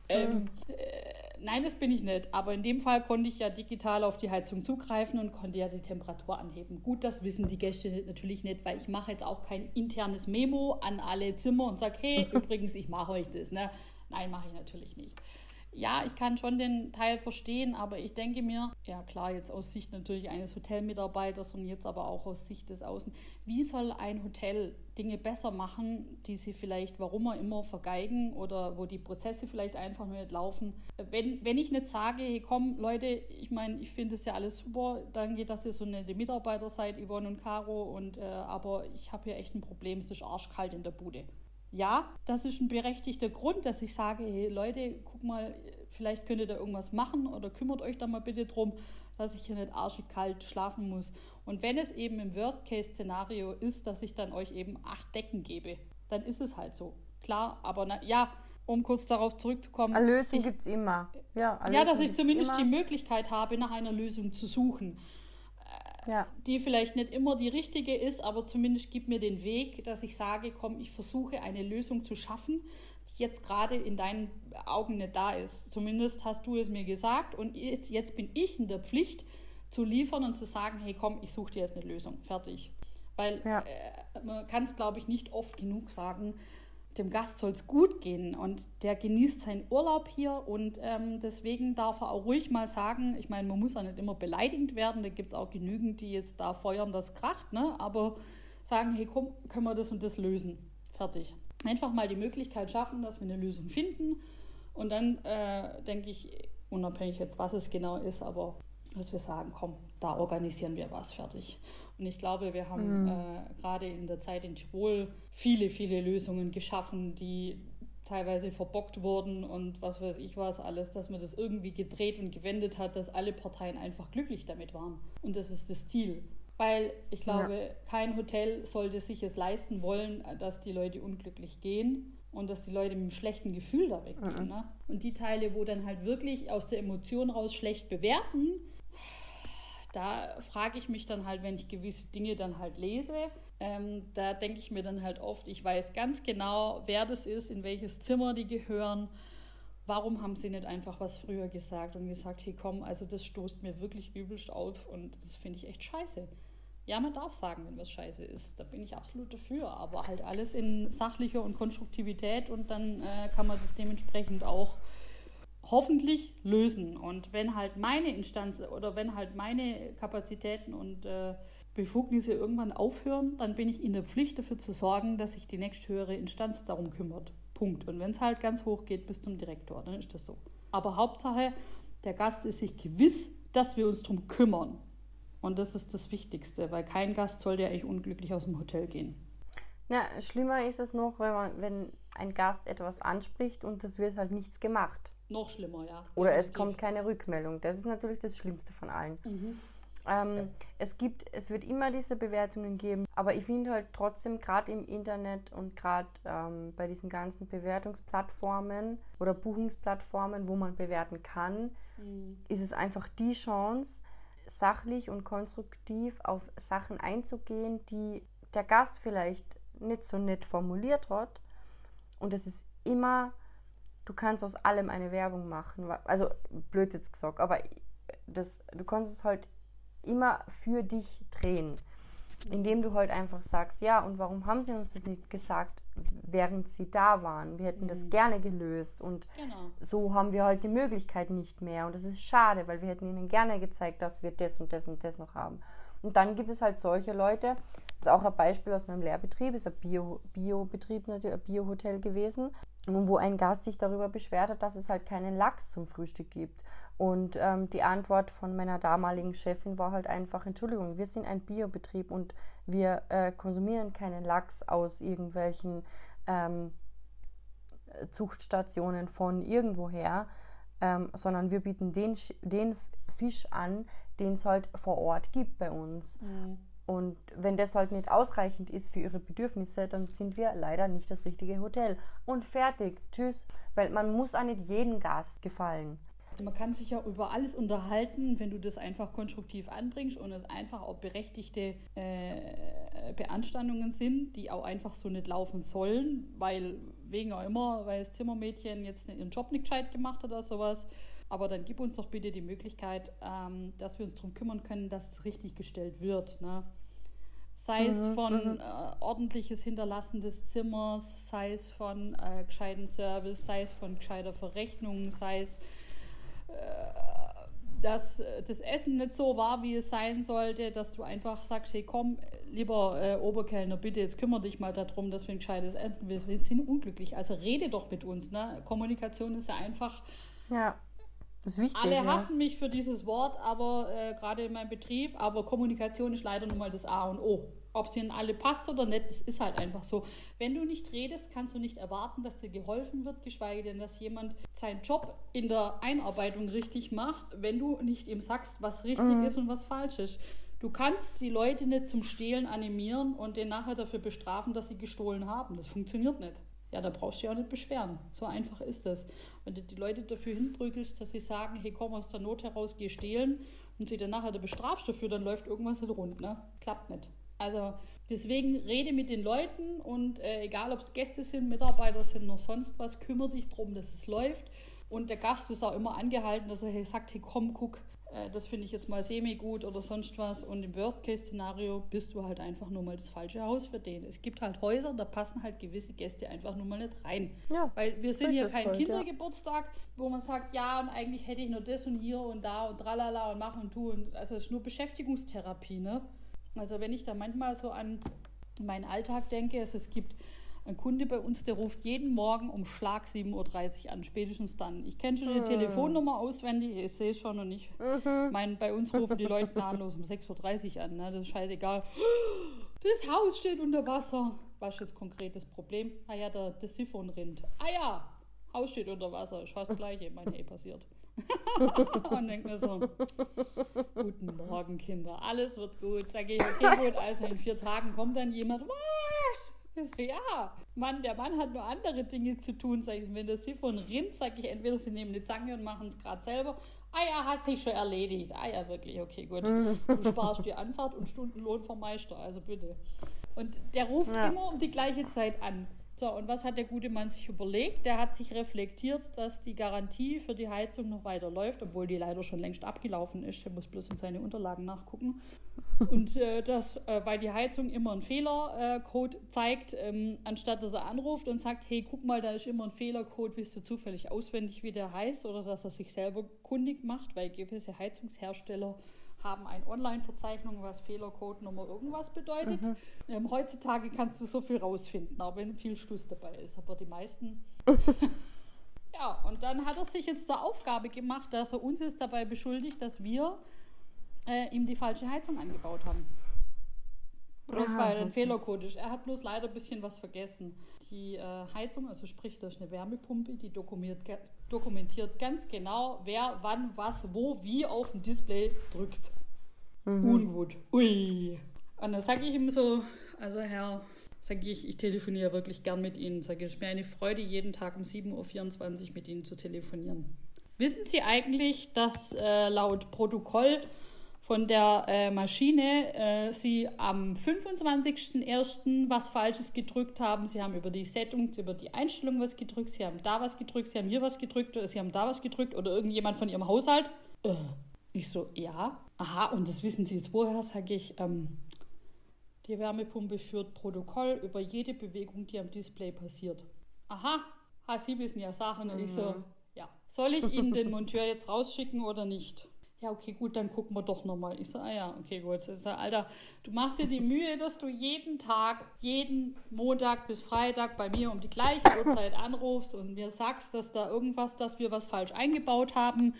Ähm, mhm. äh, Nein, das bin ich nicht. Aber in dem Fall konnte ich ja digital auf die Heizung zugreifen und konnte ja die Temperatur anheben. Gut, das wissen die Gäste natürlich nicht, weil ich mache jetzt auch kein internes Memo an alle Zimmer und sage, hey, übrigens, ich mache euch das. Ne? Nein, mache ich natürlich nicht ja, ich kann schon den Teil verstehen, aber ich denke mir, ja klar, jetzt aus Sicht natürlich eines Hotelmitarbeiters und jetzt aber auch aus Sicht des Außen, wie soll ein Hotel Dinge besser machen, die sie vielleicht, warum auch immer, vergeigen oder wo die Prozesse vielleicht einfach nur nicht laufen. Wenn, wenn ich nicht sage, hey komm Leute, ich meine, ich finde es ja alles super, danke, dass ihr so nette Mitarbeiter seid, Yvonne und Caro, und, äh, aber ich habe hier echt ein Problem, es ist arschkalt in der Bude ja, das ist ein berechtigter Grund, dass ich sage, hey Leute, guck mal, vielleicht könnt ihr da irgendwas machen oder kümmert euch da mal bitte drum, dass ich hier nicht arschig kalt schlafen muss. Und wenn es eben im Worst-Case-Szenario ist, dass ich dann euch eben acht Decken gebe, dann ist es halt so. Klar, aber na, ja, um kurz darauf zurückzukommen. Eine Lösung gibt es immer. Ja, ja dass ich zumindest immer. die Möglichkeit habe, nach einer Lösung zu suchen ja. die vielleicht nicht immer die richtige ist, aber zumindest gibt mir den Weg, dass ich sage, komm, ich versuche eine Lösung zu schaffen, die jetzt gerade in deinen Augen nicht da ist. Zumindest hast du es mir gesagt und jetzt, bin ich in der Pflicht zu liefern und zu sagen, hey komm, ich suche dir jetzt eine Lösung, fertig. Weil ja. äh, man kann es, glaube ich, nicht oft genug sagen, dem Gast soll es gut gehen und der genießt seinen Urlaub hier und ähm, deswegen darf er auch ruhig mal sagen, ich meine, man muss ja nicht immer beleidigend werden, da gibt es auch genügend, die jetzt da feuern, das kracht, ne? aber sagen, hey komm, können wir das und das lösen, fertig. Einfach mal die Möglichkeit schaffen, dass wir eine Lösung finden und dann äh, denke ich, unabhängig jetzt, was es genau ist, aber dass wir sagen, komm, da organisieren wir was fertig. Und ich glaube, wir haben mhm. äh, gerade in der Zeit in Tirol viele, viele Lösungen geschaffen, die teilweise verbockt wurden und was weiß ich was alles, dass man das irgendwie gedreht und gewendet hat, dass alle Parteien einfach glücklich damit waren. Und das ist das Ziel. Weil ich glaube, ja. kein Hotel sollte sich es leisten wollen, dass die Leute unglücklich gehen und dass die Leute mit einem schlechten Gefühl da weggehen. Mhm. Ne? Und die Teile, wo dann halt wirklich aus der Emotion raus schlecht bewerten, da frage ich mich dann halt, wenn ich gewisse Dinge dann halt lese, ähm, da denke ich mir dann halt oft, ich weiß ganz genau, wer das ist, in welches Zimmer die gehören. Warum haben sie nicht einfach was früher gesagt und gesagt, hey komm, also das stoßt mir wirklich übelst auf und das finde ich echt scheiße. Ja, man darf sagen, wenn was scheiße ist. Da bin ich absolut dafür. Aber halt alles in sachlicher und Konstruktivität und dann äh, kann man das dementsprechend auch hoffentlich lösen. Und wenn halt meine Instanz oder wenn halt meine Kapazitäten und äh, Befugnisse irgendwann aufhören, dann bin ich in der Pflicht dafür zu sorgen, dass sich die nächsthöhere Instanz darum kümmert. Punkt. Und wenn es halt ganz hoch geht bis zum Direktor, dann ist das so. Aber Hauptsache, der Gast ist sich gewiss, dass wir uns darum kümmern. Und das ist das Wichtigste, weil kein Gast sollte ja eigentlich unglücklich aus dem Hotel gehen. Ja, schlimmer ist es noch, wenn, man, wenn ein Gast etwas anspricht und es wird halt nichts gemacht. Noch schlimmer, ja. Oder es kommt keine Rückmeldung. Das ist natürlich das Schlimmste von allen. Mhm. Ähm, es gibt, es wird immer diese Bewertungen geben, aber ich finde halt trotzdem gerade im Internet und gerade ähm, bei diesen ganzen Bewertungsplattformen oder Buchungsplattformen, wo man bewerten kann, mhm. ist es einfach die Chance, sachlich und konstruktiv auf Sachen einzugehen, die der Gast vielleicht nicht so nett formuliert hat. Und es ist immer, du kannst aus allem eine Werbung machen. Also blöd jetzt gesagt, aber das, du kannst es halt immer für dich drehen. Indem du halt einfach sagst, ja, und warum haben sie uns das nicht gesagt, während sie da waren? Wir hätten mhm. das gerne gelöst und genau. so haben wir halt die Möglichkeit nicht mehr. Und das ist schade, weil wir hätten ihnen gerne gezeigt, dass wir das und das und das noch haben. Und dann gibt es halt solche Leute, das ist auch ein Beispiel aus meinem Lehrbetrieb, ist ein Bio-Betrieb, Bio ein Bio-Hotel gewesen, wo ein Gast sich darüber beschwert hat, dass es halt keinen Lachs zum Frühstück gibt. Und ähm, die Antwort von meiner damaligen Chefin war halt einfach, Entschuldigung, wir sind ein Biobetrieb und wir äh, konsumieren keinen Lachs aus irgendwelchen ähm, Zuchtstationen von irgendwoher, ähm, sondern wir bieten den, den Fisch an, den es halt vor Ort gibt bei uns. Mhm. Und wenn das halt nicht ausreichend ist für ihre Bedürfnisse, dann sind wir leider nicht das richtige Hotel. Und fertig. Tschüss. Weil man muss auch nicht jedem Gast gefallen. Man kann sich ja über alles unterhalten, wenn du das einfach konstruktiv anbringst und es einfach auch berechtigte äh, Beanstandungen sind, die auch einfach so nicht laufen sollen, weil wegen auch immer, weil das Zimmermädchen jetzt ihren Job nicht gescheit gemacht hat oder sowas. Aber dann gib uns doch bitte die Möglichkeit, ähm, dass wir uns darum kümmern können, dass es richtig gestellt wird. Ne? Sei es mhm, von mhm. äh, ordentliches Hinterlassen des Zimmers, sei es von äh, gescheiten Service, sei es von gescheiter Verrechnung, sei es dass das Essen nicht so war, wie es sein sollte, dass du einfach sagst, hey komm, lieber äh, Oberkellner, bitte, jetzt kümmere dich mal darum, dass wir ein gescheites Essen, wir sind unglücklich, also rede doch mit uns. Ne? Kommunikation ist ja einfach... Ja. Das ist wichtig, Alle ja. hassen mich für dieses Wort, aber äh, gerade in meinem Betrieb, aber Kommunikation ist leider nun mal das A und O ob es ihnen alle passt oder nicht, das ist halt einfach so. Wenn du nicht redest, kannst du nicht erwarten, dass dir geholfen wird, geschweige denn, dass jemand seinen Job in der Einarbeitung richtig macht, wenn du nicht ihm sagst, was richtig mhm. ist und was falsch ist. Du kannst die Leute nicht zum Stehlen animieren und den nachher dafür bestrafen, dass sie gestohlen haben. Das funktioniert nicht. Ja, da brauchst du dich auch nicht beschweren. So einfach ist das. Wenn du die Leute dafür hinprügelst, dass sie sagen, hey, komm aus der Not heraus, geh stehlen und sie dann nachher bestrafst dafür, dann läuft irgendwas nicht rund. Ne? Klappt nicht. Also deswegen rede mit den Leuten und äh, egal ob es Gäste sind, Mitarbeiter sind, noch sonst was, kümmere dich darum, dass es läuft. Und der Gast ist auch immer angehalten, dass er sagt, hey komm, guck, äh, das finde ich jetzt mal semi-gut oder sonst was. Und im Worst-Case-Szenario bist du halt einfach nur mal das falsche Haus für den. Es gibt halt Häuser, da passen halt gewisse Gäste einfach nur mal nicht rein. Ja, Weil wir sind hier kein voll, Kindergeburtstag, ja. wo man sagt, ja, und eigentlich hätte ich nur das und hier und da und tralala und machen und tun. Also es ist nur Beschäftigungstherapie, ne? Also wenn ich da manchmal so an meinen Alltag denke, also es gibt einen Kunde bei uns, der ruft jeden Morgen um Schlag 7.30 Uhr an, spätestens dann. Ich kenne schon die mhm. Telefonnummer auswendig, ich sehe es schon und ich mhm. meine, bei uns rufen die Leute nahenlos um 6.30 Uhr an, ne? das ist scheißegal. Das Haus steht unter Wasser. Was ist jetzt konkret das Problem? Ah ja, der, der Siphon rinnt. Ah ja, Haus steht unter Wasser, ist fast das gleiche. Meine, hey, passiert. und denke mir so, guten Morgen, Kinder, alles wird gut. Sag ich, okay, gut, also in vier Tagen kommt dann jemand, was? Ich so, ja, Mann, der Mann hat nur andere Dinge zu tun, sag ich. Wenn der Siphon rinnt, sag ich, entweder sie nehmen eine Zange und machen es gerade selber. Ah ja, hat sich schon erledigt. Ah ja, wirklich, okay, gut. Du sparst die Anfahrt und Stundenlohn vom Meister, also bitte. Und der ruft ja. immer um die gleiche Zeit an. So, und was hat der gute Mann sich überlegt? Der hat sich reflektiert, dass die Garantie für die Heizung noch weiter läuft, obwohl die leider schon längst abgelaufen ist. Er muss bloß in seine Unterlagen nachgucken. und äh, das, äh, weil die Heizung immer einen Fehlercode äh, zeigt, ähm, anstatt dass er anruft und sagt, hey, guck mal, da ist immer ein Fehlercode, wisst du zufällig auswendig, wie der heißt, oder dass er sich selber kundig macht, weil gewisse Heizungshersteller haben eine Online-Verzeichnung, was Fehlercode Nummer irgendwas bedeutet. Mhm. Ähm, heutzutage kannst du so viel rausfinden, auch wenn viel Stuss dabei ist. Aber die meisten. ja, und dann hat er sich jetzt zur Aufgabe gemacht, dass er uns jetzt dabei beschuldigt, dass wir äh, ihm die falsche Heizung angebaut haben. Bloß ah, weil er ein Fehlercode ist. Er hat bloß leider ein bisschen was vergessen. Die äh, Heizung, also sprich, das ist eine Wärmepumpe, die dokumentiert, ganz genau, wer wann was wo wie auf dem Display drückt. Mhm. Ungut. Ui. Und dann sage ich ihm so, also Herr, sage ich, ich telefoniere wirklich gern mit Ihnen. Sage ich, es ist mir eine Freude, jeden Tag um 7.24 Uhr mit Ihnen zu telefonieren. Wissen Sie eigentlich, dass äh, laut Protokoll von der äh, Maschine äh, Sie am 25.01. was Falsches gedrückt haben? Sie haben über die Settung, über die Einstellung was gedrückt, Sie haben da was gedrückt, Sie haben hier was gedrückt oder Sie haben da was gedrückt oder irgendjemand von Ihrem Haushalt? Äh. Ich so, ja. Aha, und das wissen Sie jetzt woher? Sage ich, ähm, die Wärmepumpe führt Protokoll über jede Bewegung, die am Display passiert. Aha, ha, Sie wissen ja Sachen. Und mhm. ich so, mhm. ja, soll ich Ihnen den Monteur jetzt rausschicken oder nicht? Ja, okay, gut, dann gucken wir doch nochmal. Ich so, ah ja, okay, gut. Ich so, Alter, du machst dir die Mühe, dass du jeden Tag, jeden Montag bis Freitag bei mir um die gleiche Uhrzeit anrufst und mir sagst, dass da irgendwas, dass wir was falsch eingebaut haben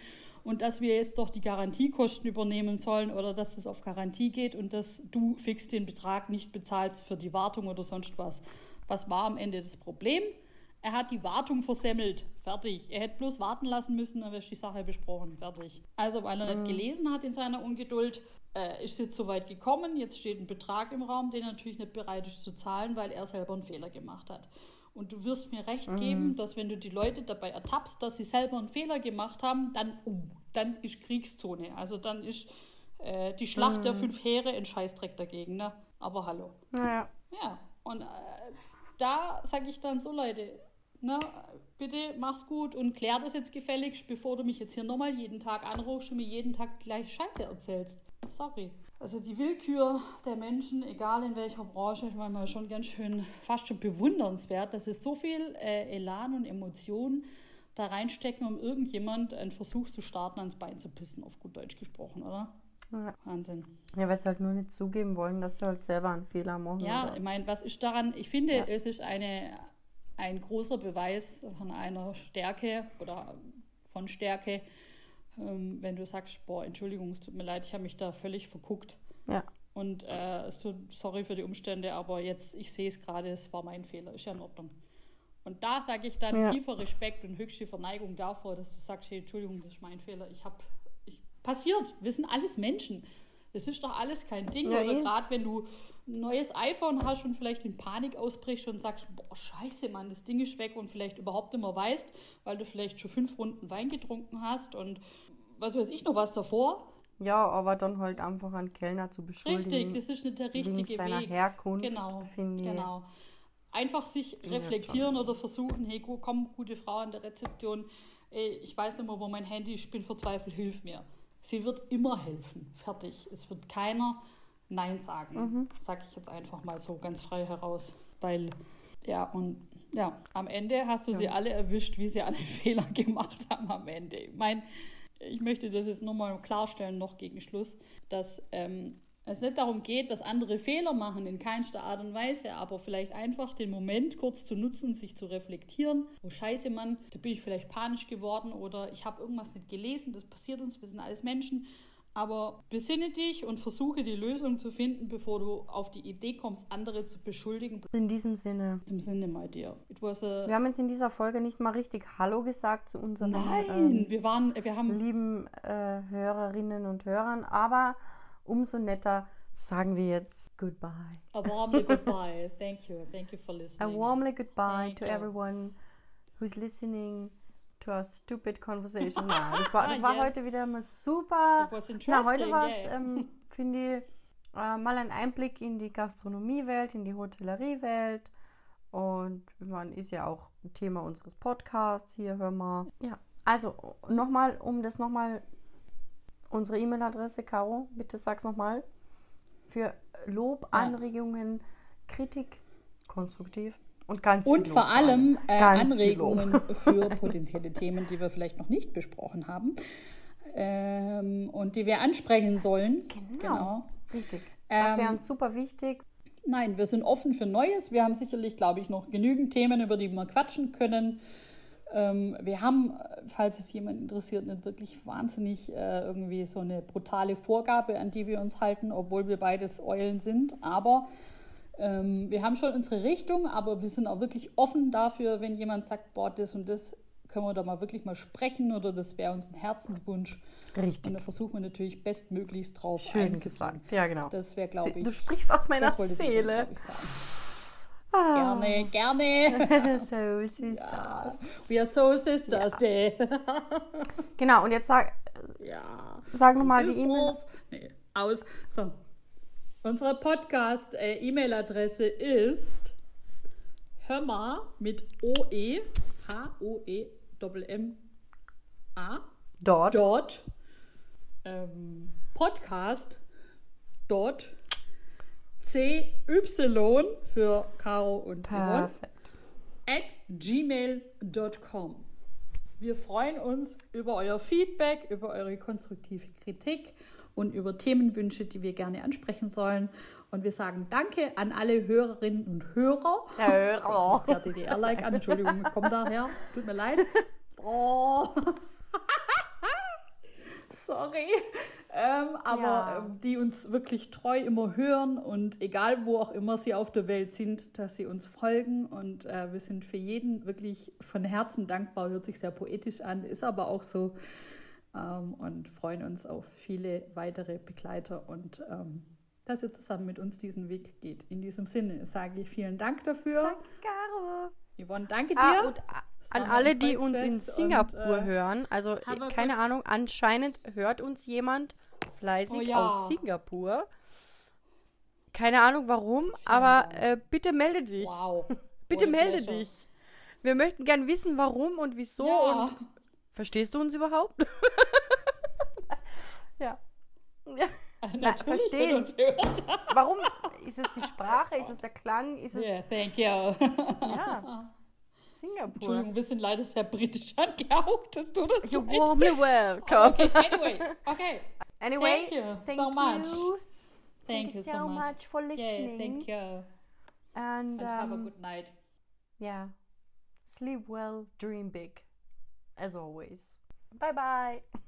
und dass wir jetzt doch die Garantiekosten übernehmen sollen oder dass es auf Garantie geht und dass du fix den Betrag nicht bezahlst für die Wartung oder sonst was. Was war am Ende das Problem? Er hat die Wartung versemmelt. Fertig. Er hätte bloß warten lassen müssen, dann wäre die Sache besprochen. Fertig. Also, weil er mhm. nicht gelesen hat in seiner Ungeduld, äh, ist jetzt soweit gekommen. Jetzt steht ein Betrag im Raum, den er natürlich nicht bereit ist zu zahlen, weil er selber einen Fehler gemacht hat. Und du wirst mir recht mhm. geben, dass wenn du die Leute dabei ertappst, dass sie selber einen Fehler gemacht haben, dann, oh, dann ist Kriegszone. Also dann ist äh, die Schlacht mhm. der fünf Heere ein Scheißdreck dagegen. Ne? Aber hallo. Naja. Ja, und äh, da sage ich dann so, Leute, ne, bitte mach's gut und klär das jetzt gefälligst, bevor du mich jetzt hier nochmal jeden Tag anrufst und mir jeden Tag gleich Scheiße erzählst. Sorry. Also die Willkür der Menschen, egal in welcher Branche, ich meine schon ganz schön, fast schon bewundernswert, dass es so viel äh, Elan und Emotionen da reinstecken, um irgendjemand einen Versuch zu starten, ans Bein zu pissen, auf gut Deutsch gesprochen, oder? Ja. Wahnsinn. Ja, weil sie halt nur nicht zugeben wollen, dass sie halt selber einen Fehler machen. Ja, oder? ich meine, was ist daran? Ich finde, ja. es ist eine, ein großer Beweis von einer Stärke oder von Stärke, ähm, wenn du sagst, boah, Entschuldigung, es tut mir leid, ich habe mich da völlig verguckt. Ja. Und äh, es tut, sorry für die Umstände, aber jetzt, ich sehe es gerade, es war mein Fehler, ist ja in Ordnung. Und da sage ich dann ja. tiefer Respekt und höchste Verneigung davor, dass du sagst, hey, Entschuldigung, das ist mein Fehler. Ich habe, ich, passiert, wir sind alles Menschen. Das ist doch alles kein Ding. Ja, Oder gerade wenn du neues iPhone hast und vielleicht in Panik ausbrichst und sagst, boah, scheiße, Mann, das Ding ist weg und vielleicht überhaupt nicht mehr weißt, weil du vielleicht schon fünf Runden Wein getrunken hast und was weiß ich noch was davor. Ja, aber dann halt einfach einen Kellner zu beschuldigen. Richtig, das ist nicht der richtige seiner Weg. Herkunft, genau, genau. Einfach sich reflektieren oder versuchen, hey, komm, gute Frau an der Rezeption, ey, ich weiß nicht mehr, wo mein Handy ist, ich bin verzweifelt, hilf mir. Sie wird immer helfen. Fertig. Es wird keiner Nein sagen. Mhm. Sag ich jetzt einfach mal so ganz frei heraus. Weil, ja, und ja, am Ende hast du ja. sie alle erwischt, wie sie alle Fehler gemacht haben am Ende. Ich meine, ich möchte das jetzt nochmal klarstellen, noch gegen Schluss, dass ähm, es nicht darum geht, dass andere Fehler machen, in keinster Art und Weise, aber vielleicht einfach den Moment kurz zu nutzen, sich zu reflektieren. Oh Scheiße, Mann, da bin ich vielleicht panisch geworden oder ich habe irgendwas nicht gelesen, das passiert uns, wir sind alles Menschen. Aber besinne dich und versuche die Lösung zu finden, bevor du auf die Idee kommst, andere zu beschuldigen. In diesem Sinne. In diesem Sinne, my dear. Wir haben jetzt in dieser Folge nicht mal richtig Hallo gesagt zu unseren Nein, ähm, wir waren, wir haben lieben äh, Hörerinnen und Hörern, aber umso netter sagen wir jetzt Goodbye. A warmly goodbye. Thank you. Thank you for listening. A warmly goodbye Thank to you. everyone who's listening to our stupid conversation. Ja, das war, das war yes. heute wieder mal super. Na, heute war es, yeah. ähm, finde ich, äh, mal ein Einblick in die Gastronomiewelt, in die Hotelleriewelt. Und man ist ja auch ein Thema unseres Podcasts hier, hör mal. Ja, also nochmal, um das nochmal, unsere E-Mail-Adresse, Caro, bitte sag's nochmal. Für Lob, ja. Anregungen, Kritik, konstruktiv und ganz Und vor allem äh, Anregungen für potenzielle Themen, die wir vielleicht noch nicht besprochen haben ähm, und die wir ansprechen sollen. Genau. genau. Richtig. Das wäre ähm, uns super wichtig. Nein, wir sind offen für Neues. Wir haben sicherlich, glaube ich, noch genügend Themen, über die wir quatschen können. Ähm, wir haben, falls es jemand interessiert, nicht wirklich wahnsinnig äh, irgendwie so eine brutale Vorgabe, an die wir uns halten, obwohl wir beides Eulen sind. Aber ähm, wir haben schon unsere Richtung, aber wir sind auch wirklich offen dafür, wenn jemand sagt, boah, das und das können wir da mal wirklich mal sprechen oder das wäre uns ein Herzenswunsch. Richtig. Und da versuchen wir natürlich bestmöglichst drauf Schön gesagt. Ja, genau. Das wäre, glaube ich. Du sprichst aus meiner Seele. ich. Ah. Gerne, gerne. so ist es Ja. We are so sisters, day. Genau, und jetzt sag, ja. sag nochmal die E-Mail. Sisters. Nee, aus. So. Unsere Podcast-E-Mail-Adresse ist hörma mit OE, H-O-E, Doppel-M-A, Dort. dort, ähm, Podcast, dort, CY für Caro und Yvonne, Perfekt. at gmail.com. Wir freuen uns über euer Feedback, über eure konstruktive Kritik und über Themenwünsche, die wir gerne ansprechen sollen. Und wir sagen Danke an alle Hörerinnen und Hörer. Hörer. Sehr DDR-like an. Entschuldigung, ich komme daher. Tut mir leid. Oh. Sorry. Ähm, aber Ja. ähm, die uns wirklich treu immer hören und egal wo auch immer sie auf der Welt sind, dass sie uns folgen. Und äh, wir sind für jeden wirklich von Herzen dankbar. Hört sich sehr poetisch an, ist aber auch so. Ähm, und freuen uns auf viele weitere Begleiter und ähm, dass ihr zusammen mit uns diesen Weg geht. In diesem Sinne sage ich vielen Dank dafür. Danke, Caro. Yvonne, danke dir. Ah, und an alle, die uns in Singapur und, äh, hören, also keine good- Ahnung, anscheinend hört uns jemand fleißig Oh ja. aus Singapur. Keine Ahnung warum, aber äh, bitte melde dich. wow. Bitte a melde pleasure. dich. Wir möchten gern wissen, warum und wieso Ja. und verstehst du uns überhaupt? ja. ja. Natürlich, verstehen. wenn uns hört. Warum? Ist es die Sprache? Ist es der Klang? Ist es Yeah, thank you. ja. Singapur? Entschuldigung, wir sind leider sehr britisch angehaucht. Das tut uns You're leid. warmly welcome. Okay, anyway. Okay. Anyway, Thank you thank so much. you. Thank, you so much. for Yeah, listening. thank you. And, And have a um, good night. yeah, sleep well, dream big, as always. Bye bye.